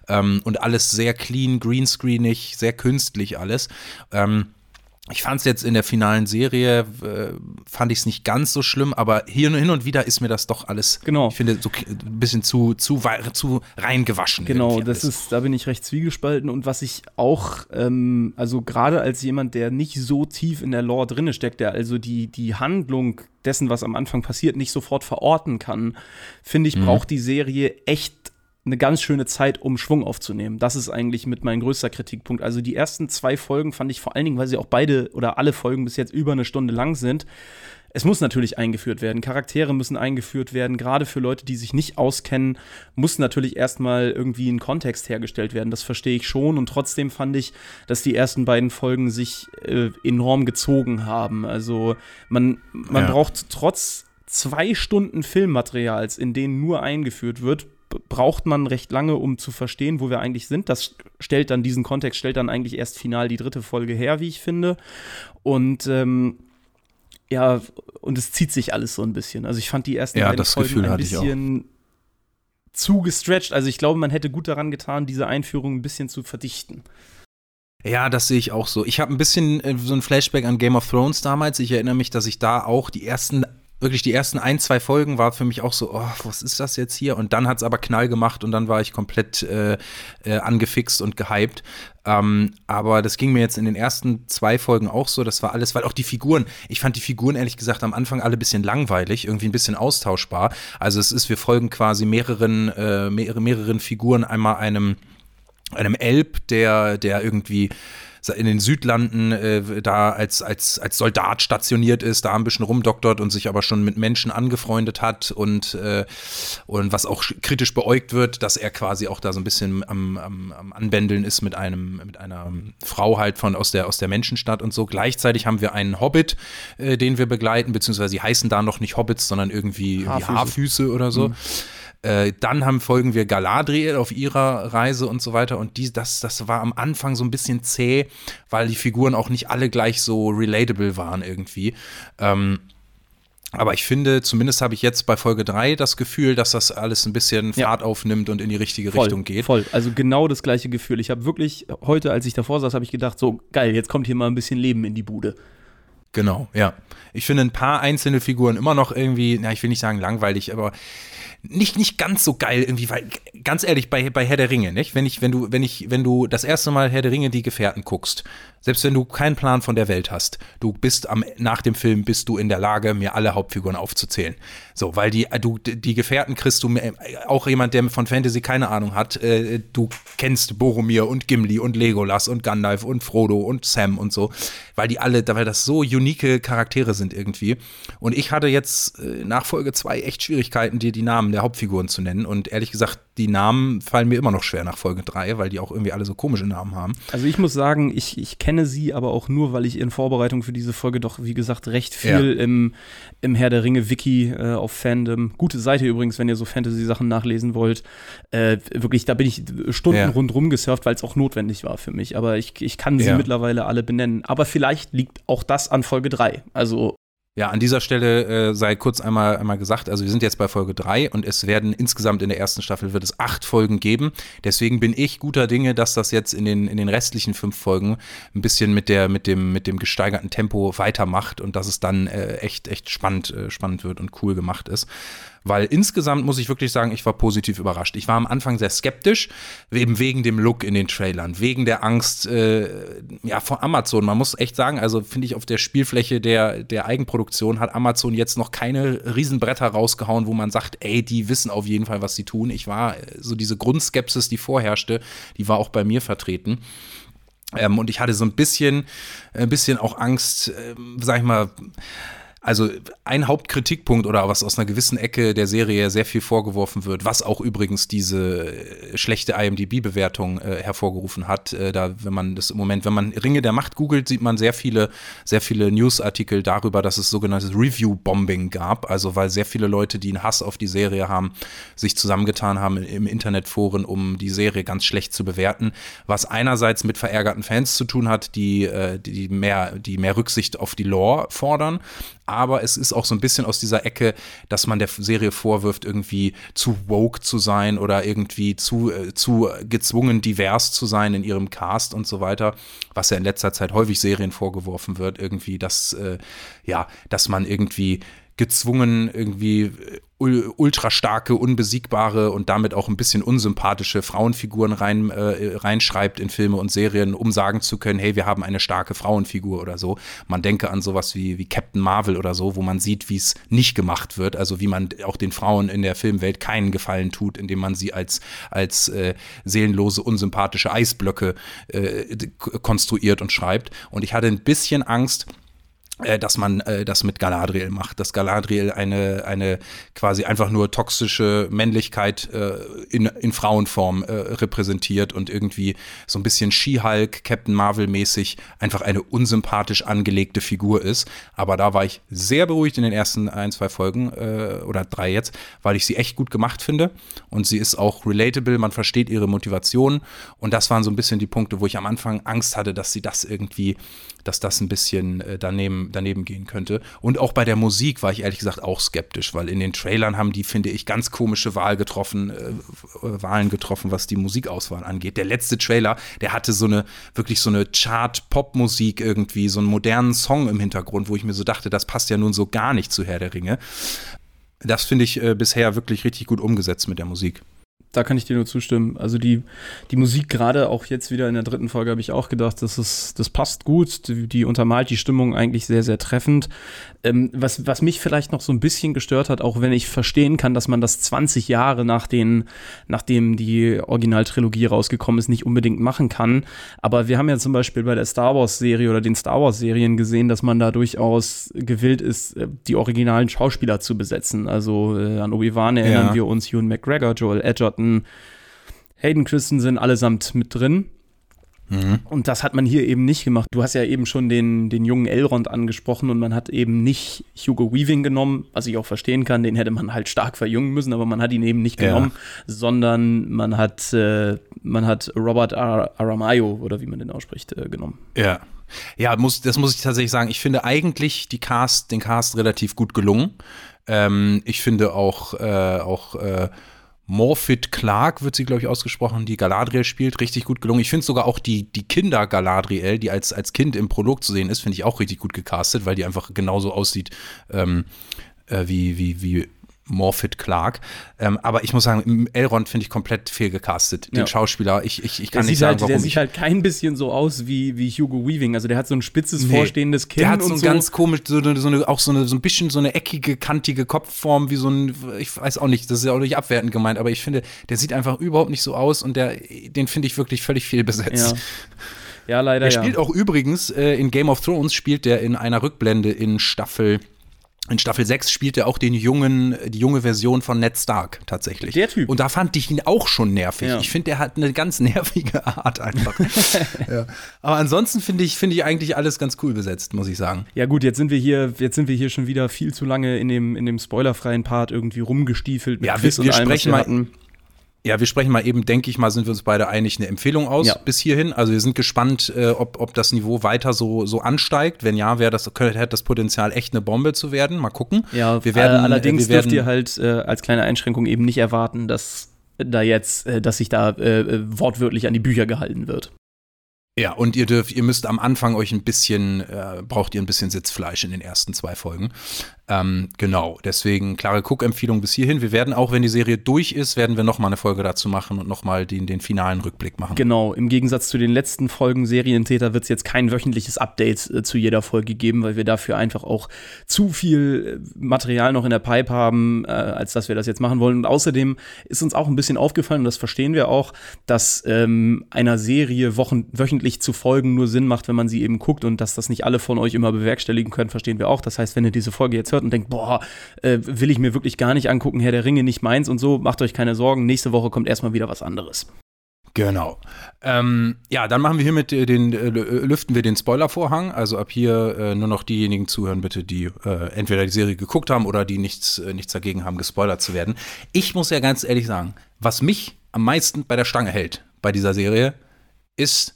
Ähm, und alles sehr clean, greenscreenig, sehr künstlich alles. Ähm, ich fand es jetzt in der finalen Serie, äh, fand ich es nicht ganz so schlimm, aber hier hin und wieder ist mir das doch alles, genau. ich finde, so ein bisschen zu, zu, zu reingewaschen. Genau, das ist, da bin ich recht zwiegespalten und was ich auch, ähm, also gerade als jemand, der nicht so tief in der Lore drinne steckt, der also die, die Handlung dessen, was am Anfang passiert, nicht sofort verorten kann, finde ich, mhm. braucht die Serie echt eine ganz schöne Zeit, um Schwung aufzunehmen. Das ist eigentlich mit mein größter Kritikpunkt. Also die ersten zwei Folgen fand ich vor allen Dingen, weil sie auch beide oder alle Folgen bis jetzt über eine Stunde lang sind. Es muss natürlich eingeführt werden. Charaktere müssen eingeführt werden. Gerade für Leute, die sich nicht auskennen, muss natürlich erstmal irgendwie ein Kontext hergestellt werden. Das verstehe ich schon. Und trotzdem fand ich, dass die ersten beiden Folgen sich äh, enorm gezogen haben. Also man, man ja. braucht trotz zwei Stunden Filmmaterials, in denen nur eingeführt wird, braucht man recht lange, um zu verstehen, wo wir eigentlich sind. Das stellt dann diesen Kontext, stellt dann eigentlich erst final die dritte Folge her, wie ich finde. Und ähm, ja, und es zieht sich alles so ein bisschen. Also ich fand die ersten ja, beiden Folgen Gefühl ein bisschen zu gestretched. Also ich glaube, man hätte gut daran getan, diese Einführung ein bisschen zu verdichten. Ja, das sehe ich auch so. Ich habe ein bisschen äh, so ein Flashback an Game of Thrones damals. Ich erinnere mich, dass ich da auch die ersten wirklich die ersten ein, zwei Folgen war für mich auch so, oh, was ist das jetzt hier? Und dann hat es aber Knall gemacht und dann war ich komplett äh, äh, angefixt und gehypt. Ähm, aber das ging mir jetzt in den ersten zwei Folgen auch so. Das war alles, weil auch die Figuren, ich fand die Figuren ehrlich gesagt am Anfang alle ein bisschen langweilig, irgendwie ein bisschen austauschbar. Also es ist, wir folgen quasi mehreren, äh, mehrere, mehreren Figuren, einmal einem, einem Elb, der, der irgendwie in den Südlanden äh, da als, als, als Soldat stationiert ist, da ein bisschen rumdoktert und sich aber schon mit Menschen angefreundet hat und, äh, und was auch kritisch beäugt wird, dass er quasi auch da so ein bisschen am, am, am Anbändeln ist mit einem, mit einer Frau halt von aus der, aus der Menschenstadt und so. Gleichzeitig haben wir einen Hobbit, äh, den wir begleiten, beziehungsweise sie heißen da noch nicht Hobbits, sondern irgendwie Haarfüße, Haarfüße oder so. Mhm. Äh, dann haben, folgen wir Galadriel auf ihrer Reise und so weiter. Und die, das, das war am Anfang so ein bisschen zäh, weil die Figuren auch nicht alle gleich so relatable waren irgendwie. Ähm, aber ich finde, zumindest habe ich jetzt bei Folge 3 das Gefühl, dass das alles ein bisschen Fahrt ja. aufnimmt und in die richtige voll, Richtung geht. Voll, also genau das gleiche Gefühl. Ich habe wirklich, heute, als ich davor saß, habe ich gedacht, so geil, jetzt kommt hier mal ein bisschen Leben in die Bude. Genau, ja. Ich finde ein paar einzelne Figuren immer noch irgendwie, na, ich will nicht sagen langweilig, aber nicht, nicht ganz so geil irgendwie, weil, ganz ehrlich, bei, bei Herr der Ringe, nicht? Wenn ich, wenn du, wenn ich, wenn du das erste Mal Herr der Ringe die Gefährten guckst, selbst wenn du keinen Plan von der Welt hast, du bist am, nach dem Film bist du in der Lage, mir alle Hauptfiguren aufzuzählen. So, weil die, du, die Gefährten kriegst du, auch jemand, der von Fantasy keine Ahnung hat, äh, du kennst Boromir und Gimli und Legolas und Gandalf und Frodo und Sam und so, weil die alle, weil das so unique Charaktere sind irgendwie. Und ich hatte jetzt äh, nach Folge zwei echt Schwierigkeiten, dir die Namen der Hauptfiguren zu nennen. Und ehrlich gesagt, die Namen fallen mir immer noch schwer nach Folge 3, weil die auch irgendwie alle so komische Namen haben. Also ich muss sagen, ich, ich kenne sie aber auch nur, weil ich in Vorbereitung für diese Folge doch, wie gesagt, recht viel ja. im, im Herr der Ringe Wiki äh, auf Fandom. Gute Seite übrigens, wenn ihr so Fantasy-Sachen nachlesen wollt. Äh, wirklich, da bin ich Stunden ja. rundrum gesurft, weil es auch notwendig war für mich. Aber ich, ich kann sie ja. mittlerweile alle benennen. Aber vielleicht liegt auch das an Folge 3. Also ja, an dieser Stelle äh, sei kurz einmal, einmal gesagt, also wir sind jetzt bei Folge 3 und es werden insgesamt in der ersten Staffel wird es acht Folgen geben. Deswegen bin ich guter Dinge, dass das jetzt in den, in den restlichen fünf Folgen ein bisschen mit der, mit dem, mit dem gesteigerten Tempo weitermacht und dass es dann äh, echt, echt spannend, äh, spannend wird und cool gemacht ist weil insgesamt muss ich wirklich sagen, ich war positiv überrascht. Ich war am Anfang sehr skeptisch, eben wegen dem Look in den Trailern, wegen der Angst äh, ja, vor Amazon. Man muss echt sagen, also finde ich auf der Spielfläche der, der Eigenproduktion hat Amazon jetzt noch keine Riesenbretter rausgehauen, wo man sagt, ey, die wissen auf jeden Fall, was sie tun. Ich war äh, so diese Grundskepsis, die vorherrschte, die war auch bei mir vertreten. Ähm, und ich hatte so ein bisschen, ein bisschen auch Angst, äh, sag ich mal, also ein Hauptkritikpunkt oder was aus einer gewissen Ecke der Serie sehr viel vorgeworfen wird, was auch übrigens diese schlechte IMDb-Bewertung äh, hervorgerufen hat. Äh, da, wenn man das im Moment, wenn man Ringe der Macht googelt, sieht man sehr viele, sehr viele Newsartikel darüber, dass es sogenanntes Review-Bombing gab. Also weil sehr viele Leute, die einen Hass auf die Serie haben, sich zusammengetan haben im Internetforen, um die Serie ganz schlecht zu bewerten. Was einerseits mit verärgerten Fans zu tun hat, die, äh, die mehr, die mehr Rücksicht auf die Lore fordern aber es ist auch so ein bisschen aus dieser Ecke, dass man der Serie vorwirft, irgendwie zu woke zu sein oder irgendwie zu, äh, zu gezwungen divers zu sein in ihrem Cast und so weiter, was ja in letzter Zeit häufig Serien vorgeworfen wird, irgendwie, dass, äh, ja, dass man irgendwie gezwungen, irgendwie äh, ultra starke, unbesiegbare und damit auch ein bisschen unsympathische Frauenfiguren rein, äh, reinschreibt in Filme und Serien, um sagen zu können, hey, wir haben eine starke Frauenfigur oder so. Man denke an sowas wie, wie Captain Marvel oder so, wo man sieht, wie es nicht gemacht wird, also wie man auch den Frauen in der Filmwelt keinen Gefallen tut, indem man sie als, als äh, seelenlose, unsympathische Eisblöcke äh, konstruiert und schreibt. Und ich hatte ein bisschen Angst, dass man äh, das mit Galadriel macht, dass Galadriel eine, eine quasi einfach nur toxische Männlichkeit äh, in, in Frauenform äh, repräsentiert und irgendwie so ein bisschen She-Hulk, Captain Marvel-mäßig einfach eine unsympathisch angelegte Figur ist. Aber da war ich sehr beruhigt in den ersten ein, zwei Folgen äh, oder drei jetzt, weil ich sie echt gut gemacht finde und sie ist auch relatable, man versteht ihre Motivation und das waren so ein bisschen die Punkte, wo ich am Anfang Angst hatte, dass sie das irgendwie dass das ein bisschen äh, daneben, daneben gehen könnte. Und auch bei der Musik war ich ehrlich gesagt auch skeptisch, weil in den Trailern haben die, finde ich, ganz komische Wahl getroffen, äh, Wahlen getroffen, was die Musikauswahl angeht. Der letzte Trailer, der hatte so eine, wirklich so eine Chart-Pop-Musik irgendwie, so einen modernen Song im Hintergrund, wo ich mir so dachte, das passt ja nun so gar nicht zu Herr der Ringe. Das finde ich äh, bisher wirklich richtig gut umgesetzt mit der Musik da kann ich dir nur zustimmen. Also die, die Musik gerade auch jetzt wieder in der dritten Folge habe ich auch gedacht, das, ist, das passt gut, die, die untermalt die Stimmung eigentlich sehr, sehr treffend. Ähm, was, was mich vielleicht noch so ein bisschen gestört hat, auch wenn ich verstehen kann, dass man das 20 Jahre nach den, nachdem die Originaltrilogie rausgekommen ist, nicht unbedingt machen kann. Aber wir haben ja zum Beispiel bei der Star Wars-Serie oder den Star Wars-Serien gesehen, dass man da durchaus gewillt ist, die originalen Schauspieler zu besetzen. Also äh, an Obi-Wan erinnern ja. wir uns, Ewan McGregor, Joel Edgerton, Hayden Christensen allesamt mit drin. Mhm. Und das hat man hier eben nicht gemacht. Du hast ja eben schon den, den jungen Elrond angesprochen und man hat eben nicht Hugo Weaving genommen, was ich auch verstehen kann, den hätte man halt stark verjüngen müssen, aber man hat ihn eben nicht genommen, ja. sondern man hat, äh, man hat Robert Ar Aramayo oder wie man den ausspricht, äh, genommen. Ja. Ja, muss, das muss ich tatsächlich sagen. Ich finde eigentlich die Cast, den Cast relativ gut gelungen. Ähm, ich finde auch, äh, auch äh, Morfit Clark wird sie, glaube ich, ausgesprochen, die Galadriel spielt, richtig gut gelungen. Ich finde sogar auch die, die Kinder Galadriel, die als, als Kind im Prolog zu sehen ist, finde ich auch richtig gut gecastet, weil die einfach genauso aussieht ähm, äh, wie, wie, wie Morfit Clark. Ähm, aber ich muss sagen, Elrond finde ich komplett fehlgecastet. Den ja. Schauspieler, ich, ich, ich kann der nicht sagen, halt, warum. Der sieht halt kein bisschen so aus wie, wie Hugo Weaving. Also der hat so ein spitzes, nee, vorstehendes Kinn. Der hat so ein so. ganz komisch, so eine, so eine, auch so, eine, so ein bisschen so eine eckige, kantige Kopfform, wie so ein, ich weiß auch nicht, das ist ja auch nicht abwertend gemeint, aber ich finde, der sieht einfach überhaupt nicht so aus und der, den finde ich wirklich völlig fehlbesetzt. Ja. Ja, leider. Er spielt ja. auch übrigens äh, in Game of Thrones, spielt der in einer Rückblende in Staffel in Staffel 6 spielt er auch den jungen, die junge Version von Ned Stark tatsächlich. Der Typ. Und da fand ich ihn auch schon nervig. Ja. Ich finde, der hat eine ganz <laughs> nervige Art einfach. <laughs> ja. Aber ansonsten finde ich, finde ich eigentlich alles ganz cool besetzt, muss ich sagen. Ja, gut, jetzt sind wir hier, jetzt sind wir hier schon wieder viel zu lange in dem, in dem spoilerfreien Part irgendwie rumgestiefelt mit ja, wir, wir sprechen mal, hatten. Ja, wir sprechen mal eben, denke ich mal, sind wir uns beide einig, eine Empfehlung aus ja. bis hierhin. Also wir sind gespannt, äh, ob, ob das Niveau weiter so, so ansteigt. Wenn ja, wäre das, könnte, hätte das Potenzial, echt eine Bombe zu werden. Mal gucken. Ja, wir werden, äh, allerdings wir werden, dürft ihr halt äh, als kleine Einschränkung eben nicht erwarten, dass da jetzt, äh, dass sich da äh, äh, wortwörtlich an die Bücher gehalten wird. Ja, und ihr dürft, ihr müsst am Anfang euch ein bisschen, äh, braucht ihr ein bisschen Sitzfleisch in den ersten zwei Folgen. Ähm, genau, deswegen klare Cook-Empfehlung bis hierhin. Wir werden auch, wenn die Serie durch ist, werden wir nochmal eine Folge dazu machen und nochmal den, den finalen Rückblick machen. Genau, im Gegensatz zu den letzten Folgen Serientäter wird es jetzt kein wöchentliches Update äh, zu jeder Folge geben, weil wir dafür einfach auch zu viel äh, Material noch in der Pipe haben, äh, als dass wir das jetzt machen wollen. Und außerdem ist uns auch ein bisschen aufgefallen, und das verstehen wir auch, dass ähm, einer Serie wochen, wöchentlich zu folgen nur Sinn macht, wenn man sie eben guckt und dass das nicht alle von euch immer bewerkstelligen können, verstehen wir auch. Das heißt, wenn ihr diese Folge jetzt hört, und denkt, boah, äh, will ich mir wirklich gar nicht angucken, Herr der Ringe nicht meins und so, macht euch keine Sorgen, nächste Woche kommt erstmal wieder was anderes. Genau. Ähm, ja, dann machen wir hiermit den, äh, lüften wir den Spoilervorhang. Also ab hier äh, nur noch diejenigen zuhören, bitte, die äh, entweder die Serie geguckt haben oder die nichts, äh, nichts dagegen haben, gespoilert zu werden. Ich muss ja ganz ehrlich sagen, was mich am meisten bei der Stange hält bei dieser Serie, ist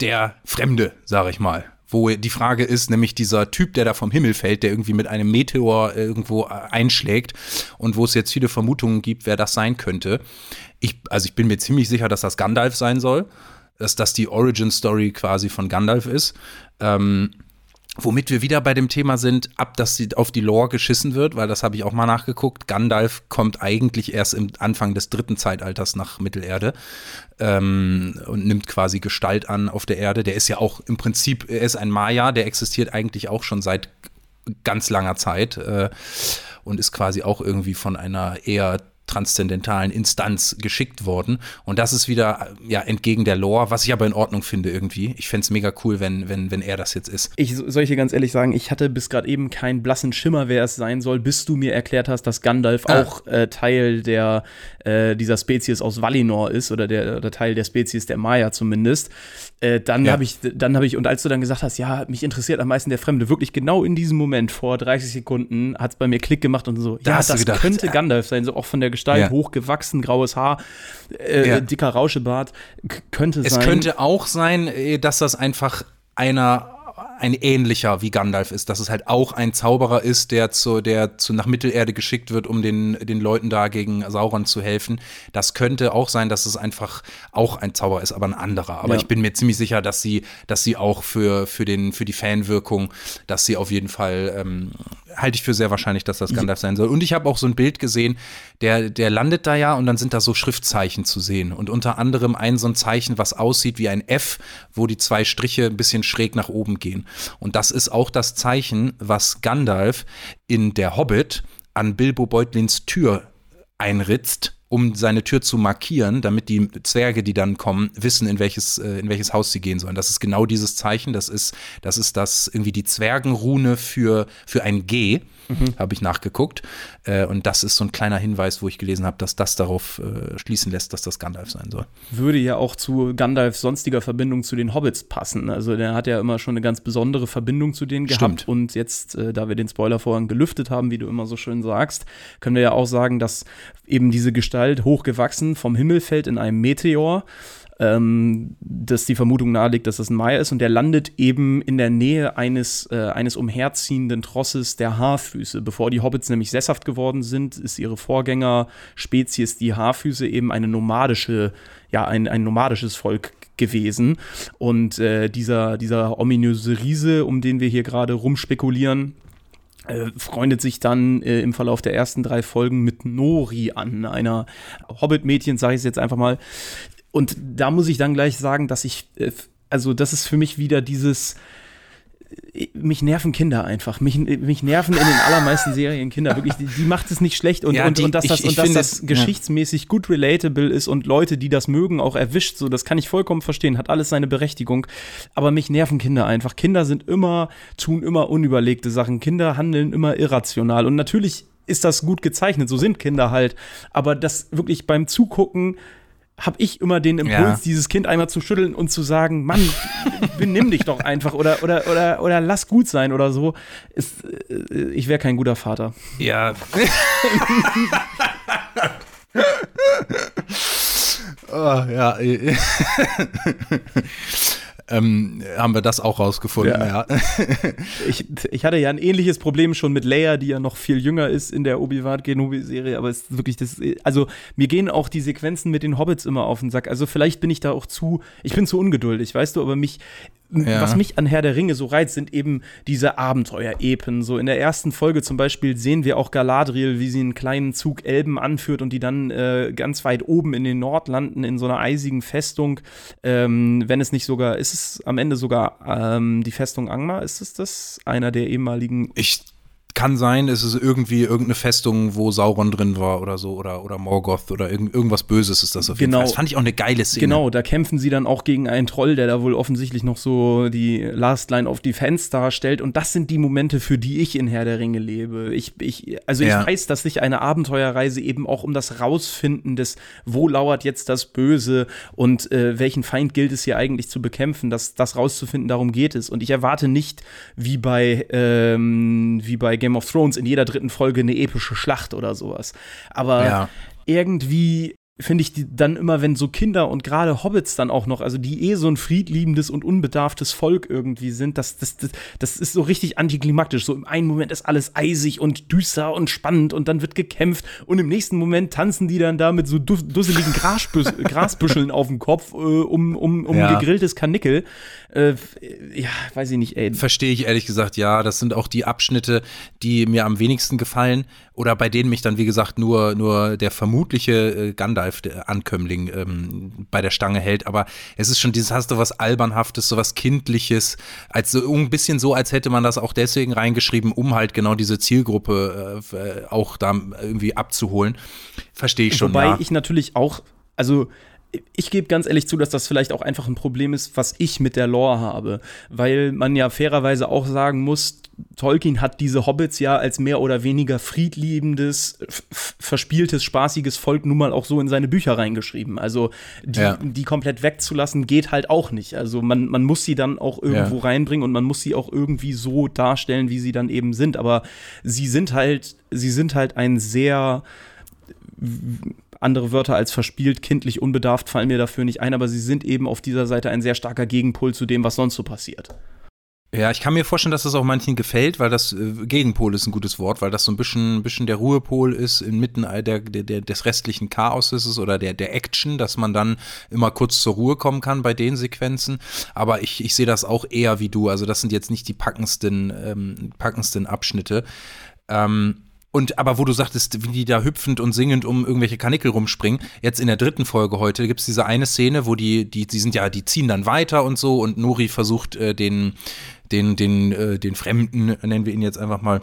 der Fremde, sage ich mal wo die Frage ist, nämlich dieser Typ, der da vom Himmel fällt, der irgendwie mit einem Meteor irgendwo einschlägt und wo es jetzt viele Vermutungen gibt, wer das sein könnte. Ich, also ich bin mir ziemlich sicher, dass das Gandalf sein soll, dass das die Origin Story quasi von Gandalf ist. Ähm, Womit wir wieder bei dem Thema sind, ab dass sie auf die Lore geschissen wird, weil das habe ich auch mal nachgeguckt. Gandalf kommt eigentlich erst im Anfang des dritten Zeitalters nach Mittelerde ähm, und nimmt quasi Gestalt an auf der Erde. Der ist ja auch im Prinzip, er ist ein Maya, der existiert eigentlich auch schon seit ganz langer Zeit äh, und ist quasi auch irgendwie von einer eher transzendentalen Instanz geschickt worden. Und das ist wieder ja entgegen der Lore, was ich aber in Ordnung finde irgendwie. Ich fände es mega cool, wenn, wenn, wenn er das jetzt ist. Ich soll ich dir ganz ehrlich sagen, ich hatte bis gerade eben keinen blassen Schimmer, wer es sein soll, bis du mir erklärt hast, dass Gandalf ah. auch äh, Teil der äh, dieser Spezies aus Valinor ist oder der oder Teil der Spezies der Maya zumindest. Äh, dann ja. habe ich, dann habe ich, und als du dann gesagt hast, ja, mich interessiert am meisten der Fremde, wirklich genau in diesem Moment vor 30 Sekunden hat es bei mir Klick gemacht und so, da ja, das gedacht, könnte. Gandalf sein, so auch von der Gestalt, ja. hochgewachsen, graues Haar, äh, ja. dicker Rauschebart, könnte es sein. Es könnte auch sein, äh, dass das einfach einer ein ähnlicher wie Gandalf ist, dass es halt auch ein Zauberer ist, der zu, der zu nach Mittelerde geschickt wird, um den, den Leuten da gegen Sauron zu helfen. Das könnte auch sein, dass es einfach auch ein Zauberer ist, aber ein anderer. Aber ja. ich bin mir ziemlich sicher, dass sie, dass sie auch für, für, den, für die Fanwirkung, dass sie auf jeden Fall, ähm, halte ich für sehr wahrscheinlich, dass das Gandalf sein soll. Und ich habe auch so ein Bild gesehen, der, der landet da ja und dann sind da so Schriftzeichen zu sehen. Und unter anderem ein so ein Zeichen, was aussieht wie ein F, wo die zwei Striche ein bisschen schräg nach oben gehen. Und das ist auch das Zeichen, was Gandalf in der Hobbit an Bilbo Beutlins Tür einritzt, um seine Tür zu markieren, damit die Zwerge, die dann kommen, wissen, in welches, äh, in welches Haus sie gehen sollen. Das ist genau dieses Zeichen. Das ist, das ist das irgendwie die Zwergenrune für, für ein G mhm. habe ich nachgeguckt. Äh, und das ist so ein kleiner Hinweis, wo ich gelesen habe, dass das darauf äh, schließen lässt, dass das Gandalf sein soll. Würde ja auch zu Gandalfs sonstiger Verbindung zu den Hobbits passen. Also der hat ja immer schon eine ganz besondere Verbindung zu denen gehabt. Stimmt. Und jetzt, äh, da wir den Spoiler vorhin gelüftet haben, wie du immer so schön sagst, können wir ja auch sagen, dass eben diese Gestalt hochgewachsen vom Himmel fällt in einem Meteor ähm, dass die Vermutung naheliegt, dass das ein Maya ist und der landet eben in der Nähe eines, äh, eines umherziehenden Trosses der Haarfüße. Bevor die Hobbits nämlich sesshaft geworden sind, ist ihre Vorgängerspezies, die Haarfüße, eben eine nomadische, ja, ein, ein nomadisches Volk gewesen. Und äh, dieser, dieser ominöse Riese, um den wir hier gerade rumspekulieren, äh, freundet sich dann äh, im Verlauf der ersten drei Folgen mit Nori an, einer Hobbit-Mädchen, sage ich es jetzt einfach mal. Und da muss ich dann gleich sagen, dass ich, äh, also das ist für mich wieder dieses, mich nerven Kinder einfach. Mich, mich nerven in den allermeisten <laughs> Serien Kinder. Wirklich, die, die macht es nicht schlecht und, ja, und, die, und dass das, ich, ich und dass das geschichtsmäßig ja. gut relatable ist und Leute, die das mögen, auch erwischt. So, das kann ich vollkommen verstehen, hat alles seine Berechtigung. Aber mich nerven Kinder einfach. Kinder sind immer, tun immer unüberlegte Sachen. Kinder handeln immer irrational. Und natürlich ist das gut gezeichnet, so sind Kinder halt. Aber das wirklich beim Zugucken habe ich immer den Impuls, ja. dieses Kind einmal zu schütteln und zu sagen, Mann, benimm dich doch einfach oder, oder, oder, oder lass gut sein oder so. Ist, äh, ich wäre kein guter Vater. Ja. oh, <laughs> ja <laughs> ähm, haben wir das auch rausgefunden, ja. ja. <laughs> ich, ich hatte ja ein ähnliches Problem schon mit Leia, die ja noch viel jünger ist in der Obi-Wan Kenobi-Serie, aber es ist wirklich das, also mir gehen auch die Sequenzen mit den Hobbits immer auf den Sack. Also vielleicht bin ich da auch zu, ich bin zu ungeduldig, weißt du, aber mich, ja. Was mich an Herr der Ringe so reizt, sind eben diese Abenteuer-Epen. So in der ersten Folge zum Beispiel sehen wir auch Galadriel, wie sie einen kleinen Zug Elben anführt und die dann äh, ganz weit oben in den Nord landen, in so einer eisigen Festung. Ähm, wenn es nicht sogar, ist es am Ende sogar ähm, die Festung Angmar? Ist es das? Einer der ehemaligen. Ich kann sein, es ist irgendwie irgendeine Festung, wo Sauron drin war oder so, oder, oder Morgoth oder irgend, irgendwas Böses ist das auf jeden genau. Fall. Das fand ich auch eine geile Szene. Genau, da kämpfen sie dann auch gegen einen Troll, der da wohl offensichtlich noch so die Last Line of Defense darstellt. Und das sind die Momente, für die ich in Herr der Ringe lebe. Ich, ich, also ja. ich weiß, dass sich eine Abenteuerreise eben auch um das Rausfinden des, wo lauert jetzt das Böse und äh, welchen Feind gilt es hier eigentlich zu bekämpfen, dass das rauszufinden, darum geht es. Und ich erwarte nicht, wie bei, ähm, wie bei Game of Thrones in jeder dritten Folge eine epische Schlacht oder sowas. Aber ja. irgendwie finde ich die dann immer, wenn so Kinder und gerade Hobbits dann auch noch, also die eh so ein friedliebendes und unbedarftes Volk irgendwie sind, das, das, das, das ist so richtig antiklimaktisch. So im einen Moment ist alles eisig und düster und spannend und dann wird gekämpft und im nächsten Moment tanzen die dann da mit so dusseligen <laughs> Grasbüscheln auf dem Kopf äh, um, um, um ja. gegrilltes Kanickel. Äh, ja, weiß ich nicht, ey. Verstehe ich ehrlich gesagt, ja. Das sind auch die Abschnitte, die mir am wenigsten gefallen oder bei denen mich dann, wie gesagt, nur, nur der vermutliche äh, Gandalf, Ankömmling, ähm, bei der Stange hält. Aber es ist schon dieses, hast du was Albernhaftes, so was Kindliches, als so ein bisschen so, als hätte man das auch deswegen reingeschrieben, um halt genau diese Zielgruppe äh, auch da irgendwie abzuholen. Verstehe ich schon. Wobei ja. ich natürlich auch, also ich gebe ganz ehrlich zu, dass das vielleicht auch einfach ein Problem ist, was ich mit der Lore habe. Weil man ja fairerweise auch sagen muss, Tolkien hat diese Hobbits ja als mehr oder weniger friedliebendes, verspieltes, spaßiges Volk nun mal auch so in seine Bücher reingeschrieben. Also die, ja. die komplett wegzulassen geht halt auch nicht. Also man, man muss sie dann auch irgendwo ja. reinbringen und man muss sie auch irgendwie so darstellen, wie sie dann eben sind. Aber sie sind halt, sie sind halt ein sehr andere Wörter als verspielt, kindlich, unbedarft fallen mir dafür nicht ein, aber sie sind eben auf dieser Seite ein sehr starker Gegenpol zu dem, was sonst so passiert. Ja, ich kann mir vorstellen, dass das auch manchen gefällt, weil das äh, Gegenpol ist ein gutes Wort, weil das so ein bisschen, bisschen der Ruhepol ist inmitten der, der, der, des restlichen Chaoses oder der, der Action, dass man dann immer kurz zur Ruhe kommen kann bei den Sequenzen. Aber ich, ich sehe das auch eher wie du. Also das sind jetzt nicht die packendsten, ähm, packendsten Abschnitte. Ähm, und aber wo du sagtest, wie die da hüpfend und singend um irgendwelche Kanickel rumspringen, jetzt in der dritten Folge heute gibt es diese eine Szene, wo die, die, die sind ja, die ziehen dann weiter und so und Nori versucht äh, den, den, den, äh, den Fremden, nennen wir ihn jetzt einfach mal,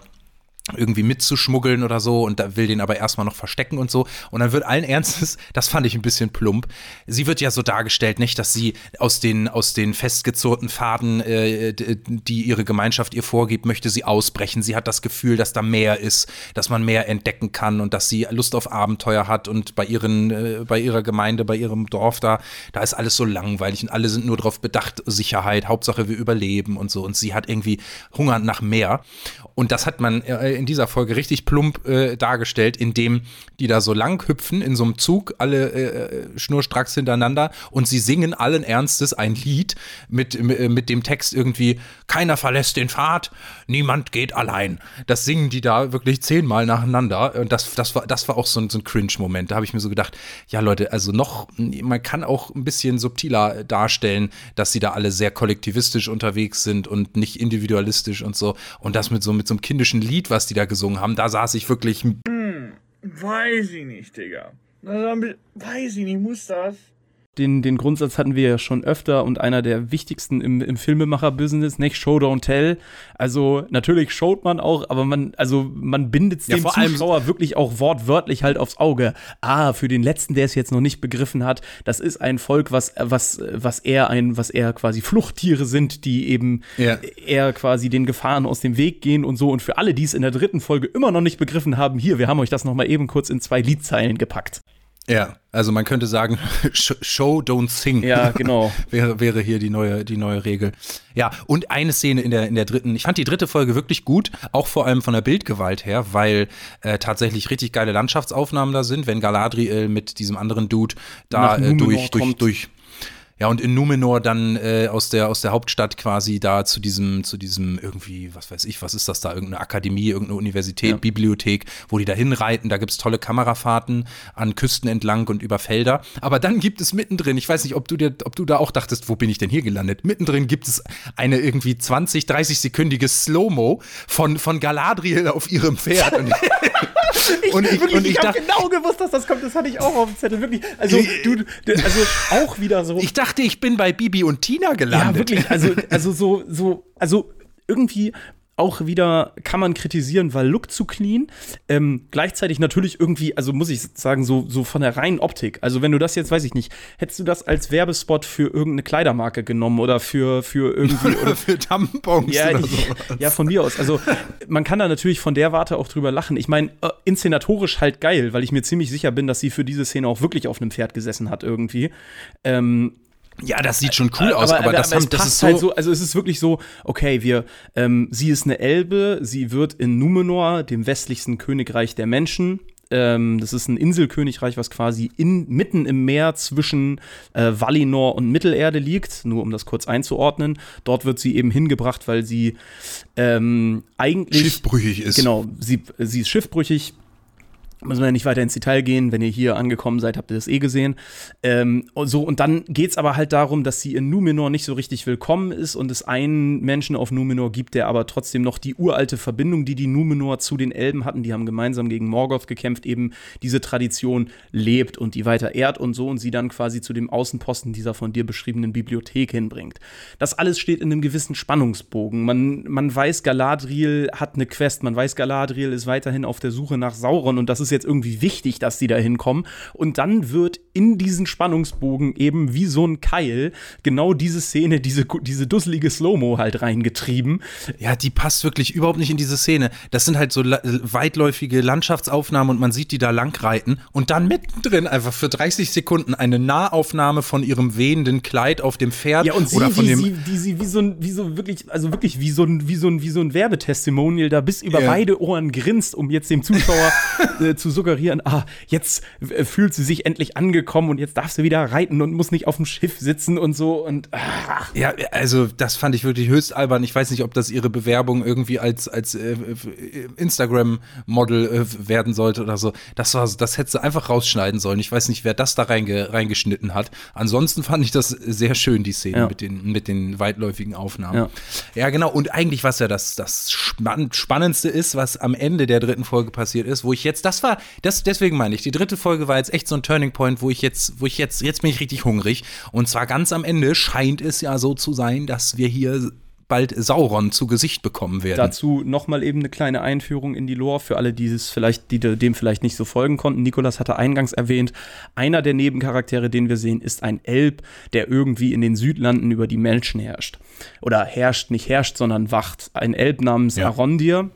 irgendwie mitzuschmuggeln oder so und da will den aber erstmal noch verstecken und so. Und dann wird allen Ernstes, <laughs> das fand ich ein bisschen plump, sie wird ja so dargestellt, nicht, dass sie aus den, aus den festgezurrten Faden, äh, die ihre Gemeinschaft ihr vorgibt, möchte sie ausbrechen. Sie hat das Gefühl, dass da mehr ist, dass man mehr entdecken kann und dass sie Lust auf Abenteuer hat und bei ihren, äh, bei ihrer Gemeinde, bei ihrem Dorf da, da ist alles so langweilig und alle sind nur darauf bedacht, Sicherheit, Hauptsache wir überleben und so. Und sie hat irgendwie Hunger nach mehr. Und das hat man äh, in dieser Folge richtig plump äh, dargestellt, indem die da so lang hüpfen in so einem Zug, alle äh, schnurstracks hintereinander und sie singen allen Ernstes ein Lied mit, mit dem Text irgendwie, keiner verlässt den Pfad, niemand geht allein. Das singen die da wirklich zehnmal nacheinander und das, das, war, das war auch so ein, so ein Cringe-Moment. Da habe ich mir so gedacht, ja Leute, also noch, man kann auch ein bisschen subtiler darstellen, dass sie da alle sehr kollektivistisch unterwegs sind und nicht individualistisch und so. Und das mit so, mit einem kindischen Lied, was die da gesungen haben, da saß ich wirklich. Hm, weiß ich nicht, Digga. Weiß ich nicht, muss das? Den, den Grundsatz hatten wir ja schon öfter und einer der wichtigsten im, im Filmemacher-Business, nicht Show, don't tell. Also natürlich showt man auch, aber man, also man bindet ja, dem Zuschauer wirklich auch wortwörtlich halt aufs Auge. Ah, für den letzten, der es jetzt noch nicht begriffen hat, das ist ein Volk, was, was, was eher ein, was eher quasi Fluchttiere sind, die eben ja. eher quasi den Gefahren aus dem Weg gehen und so. Und für alle, die es in der dritten Folge immer noch nicht begriffen haben, hier, wir haben euch das nochmal eben kurz in zwei Liedzeilen gepackt. Ja, also man könnte sagen, <laughs> Show, don't sing. Ja, genau. <laughs> wäre, wäre hier die neue, die neue Regel. Ja, und eine Szene in der, in der dritten, ich fand die dritte Folge wirklich gut, auch vor allem von der Bildgewalt her, weil äh, tatsächlich richtig geile Landschaftsaufnahmen da sind, wenn Galadriel mit diesem anderen Dude da äh, durch, durch, durch, ja, und in Numenor dann äh, aus, der, aus der Hauptstadt quasi da zu diesem, zu diesem irgendwie, was weiß ich, was ist das da, irgendeine Akademie, irgendeine Universität, ja. Bibliothek, wo die da hinreiten. Da gibt es tolle Kamerafahrten an Küsten entlang und über Felder. Aber dann gibt es mittendrin, ich weiß nicht, ob du dir, ob du da auch dachtest, wo bin ich denn hier gelandet? Mittendrin gibt es eine irgendwie 20, 30 sekündige Slow-Mo von, von Galadriel auf ihrem Pferd. <laughs> ich, und ich, wirklich, ich, ich habe genau gewusst, dass das kommt. Das hatte ich auch auf dem Zettel. Wirklich. Also, du, also auch wieder so. Ich dachte, ich bin bei Bibi und Tina gelandet. Ja, wirklich. Also, also so, so, also irgendwie auch wieder kann man kritisieren, weil Look zu clean. Ähm, gleichzeitig natürlich irgendwie, also muss ich sagen, so, so von der reinen Optik. Also wenn du das jetzt, weiß ich nicht, hättest du das als Werbespot für irgendeine Kleidermarke genommen oder für, für irgendwie. <laughs> oder für Tampons ja, oder ich, Ja, von mir aus. Also man kann da natürlich von der Warte auch drüber lachen. Ich meine, äh, inszenatorisch halt geil, weil ich mir ziemlich sicher bin, dass sie für diese Szene auch wirklich auf einem Pferd gesessen hat irgendwie. Ähm, ja, das sieht schon cool aus, aber, aber, das, aber haben, das ist so, halt so, also es ist wirklich so, okay, wir, ähm, sie ist eine Elbe, sie wird in Numenor, dem westlichsten Königreich der Menschen, ähm, das ist ein Inselkönigreich, was quasi in, mitten im Meer zwischen äh, Valinor und Mittelerde liegt, nur um das kurz einzuordnen. Dort wird sie eben hingebracht, weil sie ähm, eigentlich schiffbrüchig ist. Genau, sie, sie ist schiffbrüchig, Müssen wir ja nicht weiter ins Detail gehen. Wenn ihr hier angekommen seid, habt ihr das eh gesehen. Ähm, so, und dann geht es aber halt darum, dass sie in Numenor nicht so richtig willkommen ist und es einen Menschen auf Numenor gibt, der aber trotzdem noch die uralte Verbindung, die die Numenor zu den Elben hatten, die haben gemeinsam gegen Morgoth gekämpft, eben diese Tradition lebt und die weiter ehrt und so und sie dann quasi zu dem Außenposten dieser von dir beschriebenen Bibliothek hinbringt. Das alles steht in einem gewissen Spannungsbogen. Man, man weiß, Galadriel hat eine Quest, man weiß, Galadriel ist weiterhin auf der Suche nach Sauron und das ist ist jetzt irgendwie wichtig, dass die da hinkommen. Und dann wird in diesen Spannungsbogen eben wie so ein Keil genau diese Szene, diese, diese dusselige Slow-Mo halt reingetrieben. Ja, die passt wirklich überhaupt nicht in diese Szene. Das sind halt so weitläufige Landschaftsaufnahmen und man sieht die da langreiten und dann mittendrin einfach für 30 Sekunden eine Nahaufnahme von ihrem wehenden Kleid auf dem Pferd ja, und sie, oder von wie dem sie, wie sie wie so ein wie so wirklich also wirklich wie so ein wie so ein wie so ein Werbetestimonial da bis über ja. beide Ohren grinst, um jetzt dem Zuschauer <laughs> äh, zu suggerieren, ah, jetzt äh, fühlt sie sich endlich angekommen und jetzt darf sie wieder reiten und muss nicht auf dem Schiff sitzen und so und ah. Ja, also das fand ich wirklich höchst albern. Ich weiß nicht, ob das ihre Bewerbung irgendwie als, als äh, Instagram-Model äh, werden sollte oder so. Das war das hätte sie einfach rausschneiden sollen. Ich weiß nicht, wer das da reinge, reingeschnitten hat. Ansonsten fand ich das sehr schön, die Szene ja. mit, den, mit den weitläufigen Aufnahmen. Ja. ja, genau. Und eigentlich, was ja das, das Spannendste ist, was am Ende der dritten Folge passiert ist, wo ich jetzt, das war, das, deswegen meine ich, die dritte Folge war jetzt echt so ein Turning Point, wo ich jetzt, wo ich jetzt, jetzt bin ich richtig hungrig. Und zwar ganz am Ende scheint es ja so zu sein, dass wir hier bald Sauron zu Gesicht bekommen werden. Dazu nochmal eben eine kleine Einführung in die Lore für alle, die es vielleicht, die dem vielleicht nicht so folgen konnten. Nikolas hatte eingangs erwähnt, einer der Nebencharaktere, den wir sehen, ist ein Elb, der irgendwie in den Südlanden über die Menschen herrscht. Oder herrscht, nicht herrscht, sondern wacht. Ein Elb namens ja. Arondir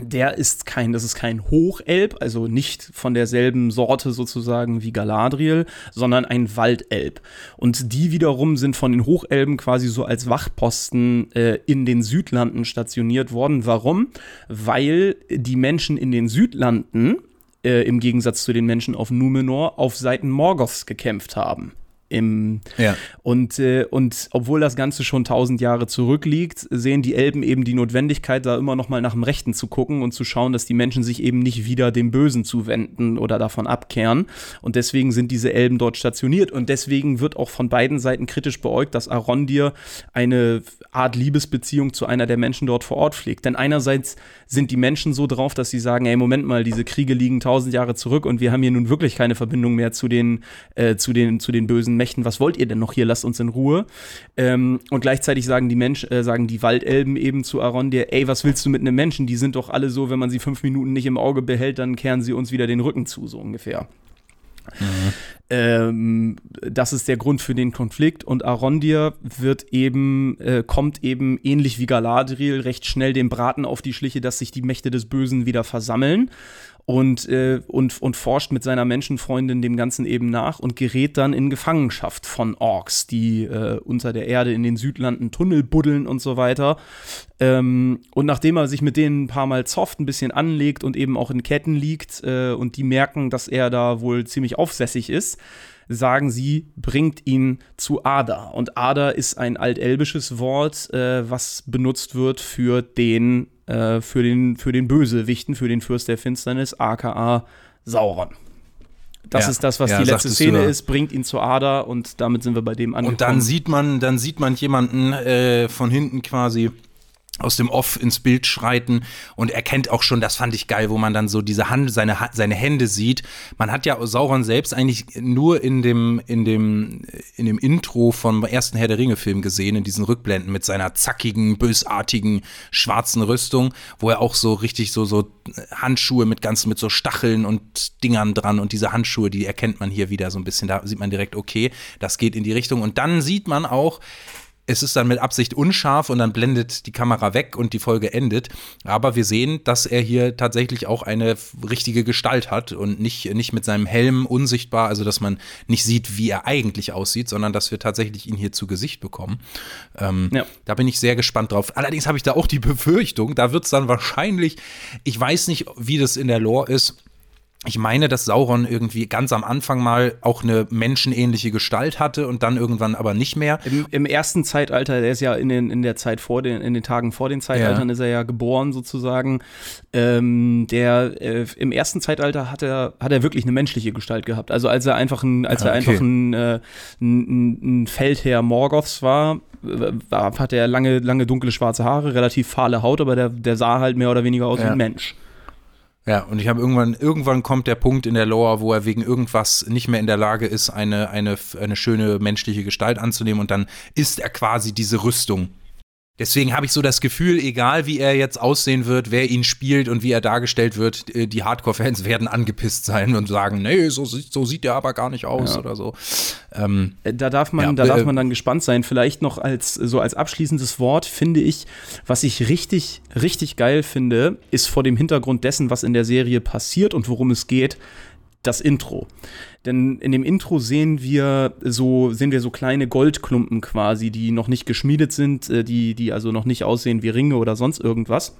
der ist kein, das ist kein Hochelb, also nicht von derselben Sorte sozusagen wie Galadriel, sondern ein Waldelb. Und die wiederum sind von den Hochelben quasi so als Wachposten äh, in den Südlanden stationiert worden. Warum? Weil die Menschen in den Südlanden äh, im Gegensatz zu den Menschen auf Numenor auf Seiten Morgoths gekämpft haben. Im, Ja. und, äh, und obwohl das Ganze schon tausend Jahre zurückliegt, sehen die Elben eben die Notwendigkeit, da immer noch mal nach dem Rechten zu gucken und zu schauen, dass die Menschen sich eben nicht wieder dem Bösen zuwenden oder davon abkehren. Und deswegen sind diese Elben dort stationiert. Und deswegen wird auch von beiden Seiten kritisch beäugt, dass Arondir eine Art Liebesbeziehung zu einer der Menschen dort vor Ort pflegt. Denn einerseits sind die Menschen so drauf, dass sie sagen, ey, Moment mal, diese Kriege liegen tausend Jahre zurück und wir haben hier nun wirklich keine Verbindung mehr zu den, äh, zu den, zu den bösen Mächten. Was wollt ihr denn noch hier? Lasst uns in Ruhe. Ähm, und gleichzeitig sagen die Mensch, äh, sagen die Waldelben eben zu Arondir, ey, was willst du mit einem Menschen? Die sind doch alle so, wenn man sie fünf Minuten nicht im Auge behält, dann kehren sie uns wieder den Rücken zu, so ungefähr. Ähm, das ist der Grund für den Konflikt und Arondir wird eben, äh, kommt eben ähnlich wie Galadriel recht schnell dem Braten auf die Schliche, dass sich die Mächte des Bösen wieder versammeln und, äh, und, und forscht mit seiner Menschenfreundin dem Ganzen eben nach und gerät dann in Gefangenschaft von Orks, die äh, unter der Erde in den Südlanden Tunnel buddeln und so weiter. Ähm, und nachdem er sich mit denen ein paar Mal zofft, ein bisschen anlegt und eben auch in Ketten liegt äh, und die merken, dass er da wohl ziemlich aufsässig ist, sagen sie, bringt ihn zu Ada. Und Ada ist ein altelbisches Wort, äh, was benutzt wird für den, äh, für den, für den Bösewichten, für den Fürst der Finsternis, aka Sauron. Das Ja. ist das, was Ja, die letzte Szene ist, bringt ihn zu Ada und damit sind wir bei dem angekommen. Und dann sieht man, dann sieht man jemanden äh, von hinten quasi aus dem Off ins Bild schreiten und erkennt auch schon, das fand ich geil, wo man dann so diese Hand, seine, seine Hände sieht. Man hat ja Sauron selbst eigentlich nur in dem, in dem, in dem Intro vom ersten Herr der Ringe-Film gesehen, in diesen Rückblenden mit seiner zackigen, bösartigen, schwarzen Rüstung, wo er auch so richtig so, so Handschuhe mit ganz, mit so Stacheln und Dingern dran und diese Handschuhe, die erkennt man hier wieder so ein bisschen. Da sieht man direkt, okay, das geht in die Richtung. Und dann sieht man auch, es ist dann mit Absicht unscharf und dann blendet die Kamera weg und die Folge endet. Aber wir sehen, dass er hier tatsächlich auch eine richtige Gestalt hat und nicht, nicht mit seinem Helm unsichtbar, also dass man nicht sieht, wie er eigentlich aussieht, sondern dass wir tatsächlich ihn hier zu Gesicht bekommen. Ähm, Ja. Da bin ich sehr gespannt drauf. Allerdings habe ich da auch die Befürchtung, da wird es dann wahrscheinlich, ich weiß nicht, wie das in der Lore ist, ich meine, dass Sauron irgendwie ganz am Anfang mal auch eine menschenähnliche Gestalt hatte und dann irgendwann aber nicht mehr. Im, Im ersten Zeitalter, der ist ja in, den, in der Zeit vor den, in den Tagen vor den Zeitaltern ist er ja geboren sozusagen. Ähm, der äh, im ersten Zeitalter hat er, hat er wirklich eine menschliche Gestalt gehabt. Also als er einfach ein, als Ah, er okay. einfach ein, äh, ein, ein Feldherr Morgoths war, hatte er lange, lange dunkle schwarze Haare, relativ fahle Haut, aber der, der sah halt mehr oder weniger aus wie Ja. ein Mensch. Ja, und ich habe irgendwann, irgendwann kommt der Punkt in der Lore, wo er wegen irgendwas nicht mehr in der Lage ist, eine, eine, eine schöne menschliche Gestalt anzunehmen und dann ist er quasi diese Rüstung. Deswegen habe ich so das Gefühl, egal wie er jetzt aussehen wird, wer ihn spielt und wie er dargestellt wird, äh, die Hardcore-Fans <laughs> werden angepisst sein und sagen, nee, so, sieht- so sieht er aber gar nicht aus Ja. oder so. Ähm, Äh, Da darf man, Ja, da äh, darf man dann gespannt sein. Vielleicht noch als so als abschließendes Wort finde ich, was ich richtig, richtig geil finde, ist vor dem Hintergrund dessen, was in der Serie passiert und worum es geht, das Intro. Denn in dem Intro sehen wir so, sehen wir so kleine Goldklumpen quasi, die noch nicht geschmiedet sind, äh, die, die also noch nicht aussehen wie Ringe oder sonst irgendwas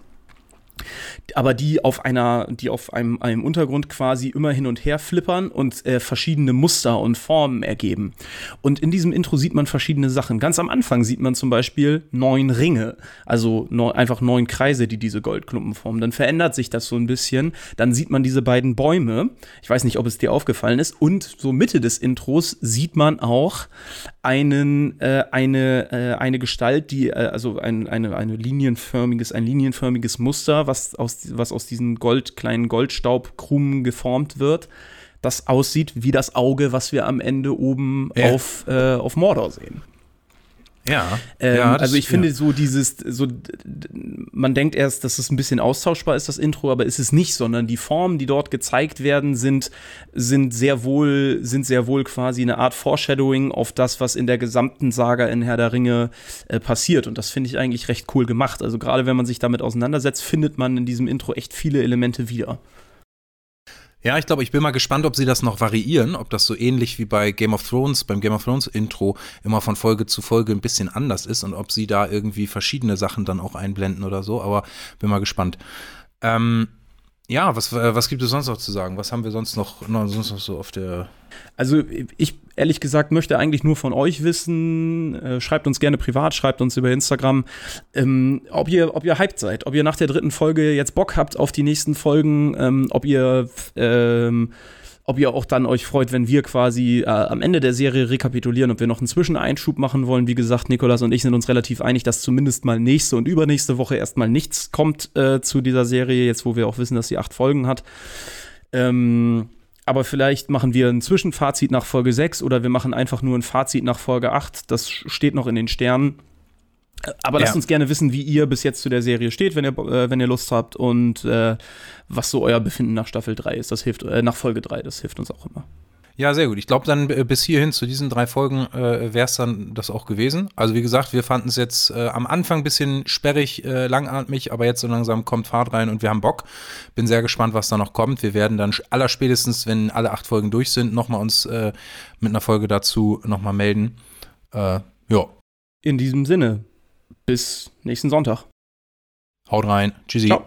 aber die auf einer, die auf einem, einem Untergrund quasi immer hin und her flippern und äh, verschiedene Muster und Formen ergeben. Und in diesem Intro sieht man verschiedene Sachen. Ganz am Anfang sieht man zum Beispiel neun Ringe, also neu, einfach neun Kreise, die diese Goldklumpen formen. Dann verändert sich das so ein bisschen. Dann sieht man diese beiden Bäume. Ich weiß nicht, ob es dir aufgefallen ist. Und so Mitte des Intros sieht man auch einen, äh, eine, äh, eine Gestalt, die, äh, also ein, eine, eine linienförmiges, ein linienförmiges Muster, was aus, was aus diesen Gold, kleinen Goldstaubkrumen geformt wird, das aussieht wie das Auge, was wir am Ende oben Ja. auf, äh, auf Mordor sehen. Ja. Ähm, ja also ich finde ja. so dieses, so man denkt erst, dass es ein bisschen austauschbar ist, das Intro, aber ist es nicht, sondern die Formen, die dort gezeigt werden, sind, sind sehr wohl, sind sehr wohl quasi eine Art Foreshadowing auf das, was in der gesamten Saga in Herr der Ringe äh, passiert. Und das finde ich eigentlich recht cool gemacht. Also gerade wenn man sich damit auseinandersetzt, findet man in diesem Intro echt viele Elemente wieder. Ja, ich glaube, ich bin mal gespannt, ob sie das noch variieren, ob das so ähnlich wie bei Game of Thrones, beim Game of Thrones Intro immer von Folge zu Folge ein bisschen anders ist und ob sie da irgendwie verschiedene Sachen dann auch einblenden oder so, aber bin mal gespannt. Ähm, ja, was, äh, was gibt es sonst noch zu sagen? Was haben wir sonst noch, noch, sonst noch so auf der. Also, ich ehrlich gesagt möchte eigentlich nur von euch wissen, äh, schreibt uns gerne privat, schreibt uns über Instagram, ähm, ob, ihr, ob ihr hyped seid, ob ihr nach der dritten Folge jetzt Bock habt auf die nächsten Folgen, ähm, ob ihr. Ähm, ob ihr auch dann euch freut, wenn wir quasi äh, am Ende der Serie rekapitulieren, ob wir noch einen Zwischeneinschub machen wollen. Wie gesagt, Nikolas und ich sind uns relativ einig, dass zumindest mal nächste und übernächste Woche erstmal nichts kommt äh, zu dieser Serie, jetzt wo wir auch wissen, dass sie acht Folgen hat. Ähm, aber vielleicht machen wir ein Zwischenfazit nach Folge 6 oder wir machen einfach nur ein Fazit nach Folge 8. Das steht noch in den Sternen. Aber lasst Ja. uns gerne wissen, wie ihr bis jetzt zu der Serie steht, wenn ihr, äh, wenn ihr Lust habt und äh, was so euer Befinden nach Staffel 3 ist. Das hilft, äh, nach Folge 3, das hilft uns auch immer. Ja, sehr gut. Ich glaube, dann äh, bis hierhin zu diesen drei Folgen äh, wäre es dann das auch gewesen. Also wie gesagt, wir fanden es jetzt äh, am Anfang ein bisschen sperrig, äh, langatmig, aber jetzt so langsam kommt Fahrt rein und wir haben Bock. Bin sehr gespannt, was da noch kommt. Wir werden dann allerspätestens, wenn alle acht Folgen durch sind, nochmal uns äh, mit einer Folge dazu nochmal melden. Äh, ja, In diesem Sinne, bis nächsten Sonntag. haut rein. Tschüssi. Ciao.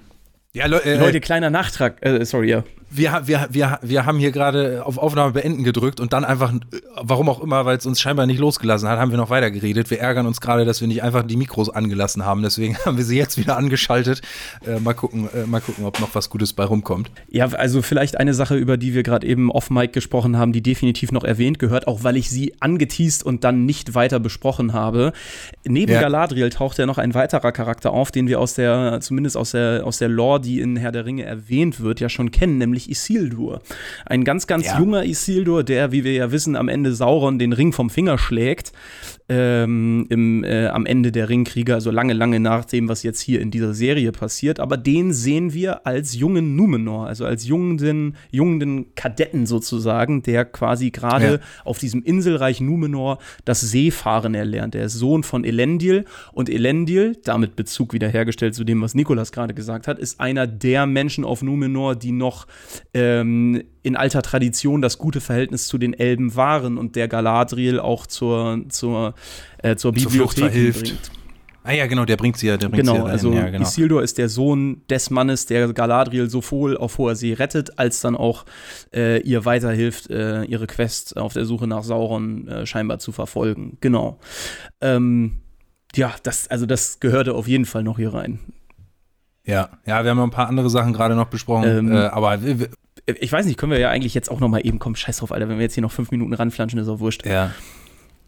Ja, Leu äh, Leute, kleiner Nachtrag, äh, sorry, ja. Wir, wir, wir, wir haben hier gerade auf Aufnahme beenden gedrückt und dann einfach, warum auch immer, weil es uns scheinbar nicht losgelassen hat, haben wir noch weiter geredet. Wir ärgern uns gerade, dass wir nicht einfach die Mikros angelassen haben. Deswegen <laughs> haben wir sie jetzt wieder angeschaltet. Äh, mal gucken, äh, mal gucken, ob noch was Gutes bei rumkommt. Ja, also vielleicht eine Sache, über die wir gerade eben off-Mic gesprochen haben, die definitiv noch erwähnt gehört, auch weil ich sie angeteased und dann nicht weiter besprochen habe. Neben Ja. Galadriel taucht ja noch ein weiterer Charakter auf, den wir aus der, zumindest aus der, aus der Lore, die in Herr der Ringe erwähnt wird, ja schon kennen, nämlich Isildur. Ein ganz, ganz Ja. junger Isildur, der, wie wir ja wissen, am Ende Sauron den Ring vom Finger schlägt. Ähm, im, äh, am Ende der Ringkriege, also lange, lange nach dem, was jetzt hier in dieser Serie passiert. Aber den sehen wir als jungen Numenor, also als jungen, jungen Kadetten sozusagen, der quasi gerade Ja. auf diesem Inselreich Numenor das Seefahren erlernt. Er ist Sohn von Elendil und Elendil, damit Bezug wiederhergestellt zu dem, was Nikolas gerade gesagt hat, ist einer der Menschen auf Numenor, die noch ähm, in alter Tradition das gute Verhältnis zu den Elben wahren und der Galadriel auch zur, zur, äh, zur Zur Bibliothek verhilft. bringt. Ah ja, genau, der bringt sie ja, der bringt sie Genau, ja also ja, genau. Isildur ist der Sohn des Mannes, der Galadriel sowohl auf hoher See rettet, als dann auch äh, ihr weiterhilft, äh, ihre Quest auf der Suche nach Sauron äh, scheinbar zu verfolgen. Genau. Ähm, ja, das, also das gehörte auf jeden Fall noch hier rein. Ja, ja, wir haben noch ein paar andere Sachen gerade noch besprochen, Ähm, äh, aber Ich weiß nicht, können wir ja eigentlich jetzt auch noch mal eben, komm, scheiß drauf, Alter, wenn wir jetzt hier noch fünf Minuten ranflanschen, ist auch wurscht. ja.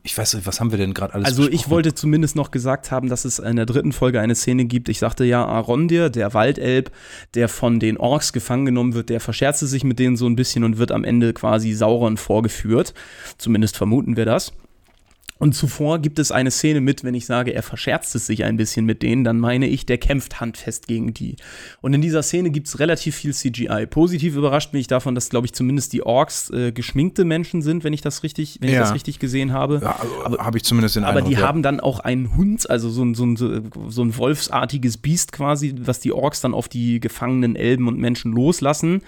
Ich weiß nicht, was haben wir denn gerade alles Also ich besprochen? wollte zumindest noch gesagt haben, dass es in der dritten Folge eine Szene gibt. Ich sagte ja, Arondir, der Waldelb, der von den Orks gefangen genommen wird, der verscherzte sich mit denen so ein bisschen und wird am Ende quasi Sauron vorgeführt. Zumindest vermuten wir das. Und zuvor gibt es eine Szene mit, wenn ich sage, er verscherzt es sich ein bisschen mit denen, dann meine ich, der kämpft handfest gegen die. Und in dieser Szene gibt es relativ viel CGI. Positiv überrascht mich davon, dass, glaube ich, zumindest die Orks äh, geschminkte Menschen sind, wenn ich das richtig, wenn ich Ja. das richtig gesehen habe. ja, also, habe ich zumindest den Aber Eindruck. die ja. haben dann auch einen Hund, also so ein, so, ein, so ein wolfsartiges Biest quasi, was die Orks dann auf die gefangenen Elben und Menschen loslassen.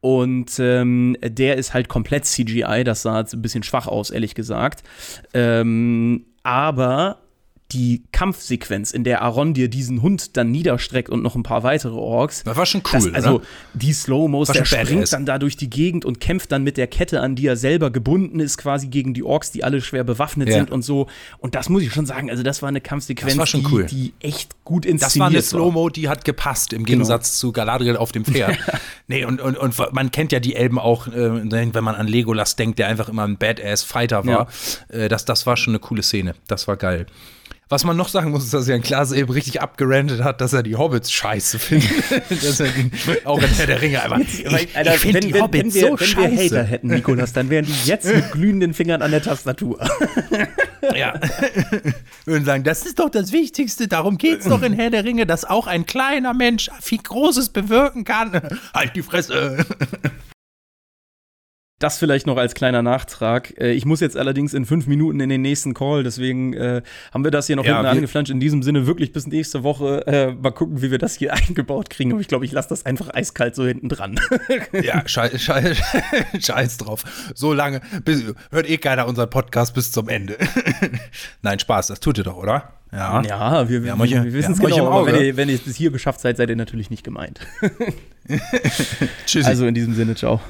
Und ähm, der ist halt komplett CGI, das sah jetzt ein bisschen schwach aus, ehrlich gesagt. Ähm, aber die Kampfsequenz, in der Arondir diesen Hund dann niederstreckt und noch ein paar weitere Orks, Das war schon cool, das, also oder? die Slow-Mos, der springt dann da durch die Gegend und kämpft dann mit der Kette, an die er selber gebunden ist, quasi gegen die Orks, die alle schwer bewaffnet Ja. sind und so. Und das muss ich schon sagen, also das war eine Kampfsequenz, die, cool. die echt gut inszeniert Das war eine Slow-Mo, die hat gepasst, im Genau. Gegensatz zu Galadriel auf dem Pferd. <laughs> nee, und, und, und man kennt ja die Elben auch, äh, wenn man an Legolas denkt, der einfach immer ein Badass-Fighter war. Äh, das, das war schon eine coole Szene. Das war geil. Was man noch sagen muss, ist, dass Jan Klaas eben richtig abgerantet hat, dass er die Hobbits scheiße findet. <laughs> dass er den, auch in Herr der Ringe einfach. Ich, ich, Alter, find wenn, die wenn, Hobbits wenn, wir, so wenn wir scheiße. Hater hätten, Nikolas, dann wären die jetzt mit <laughs> glühenden Fingern an der Tastatur. <laughs> Ja. Würden sagen, das ist doch das Wichtigste, darum geht's doch in Herr der Ringe, dass auch ein kleiner Mensch viel Großes bewirken kann. Halt die Fresse. Das vielleicht noch als kleiner Nachtrag. Äh, Ich muss jetzt allerdings in fünf Minuten in den nächsten Call, deswegen äh, haben wir das hier noch Ja, hinten angeflanscht. In diesem Sinne wirklich bis nächste Woche. Äh, mal gucken, wie wir das hier <laughs> eingebaut kriegen. Aber ich glaube, ich lasse das einfach eiskalt so hinten dran. <laughs> Ja, scheiß, scheiß, <laughs> scheiß drauf. So lange, bis, hört eh keiner unseren Podcast bis zum Ende. Nein, Spaß, das tut ihr doch, oder? Ja. ja, wir, Wir wir, ja- wir wir wissen es euch genau. wenn ihr, wenn ihr es bis hier geschafft seid, seid ihr natürlich nicht gemeint. Tschüssi. Also in diesem Sinne, ciao.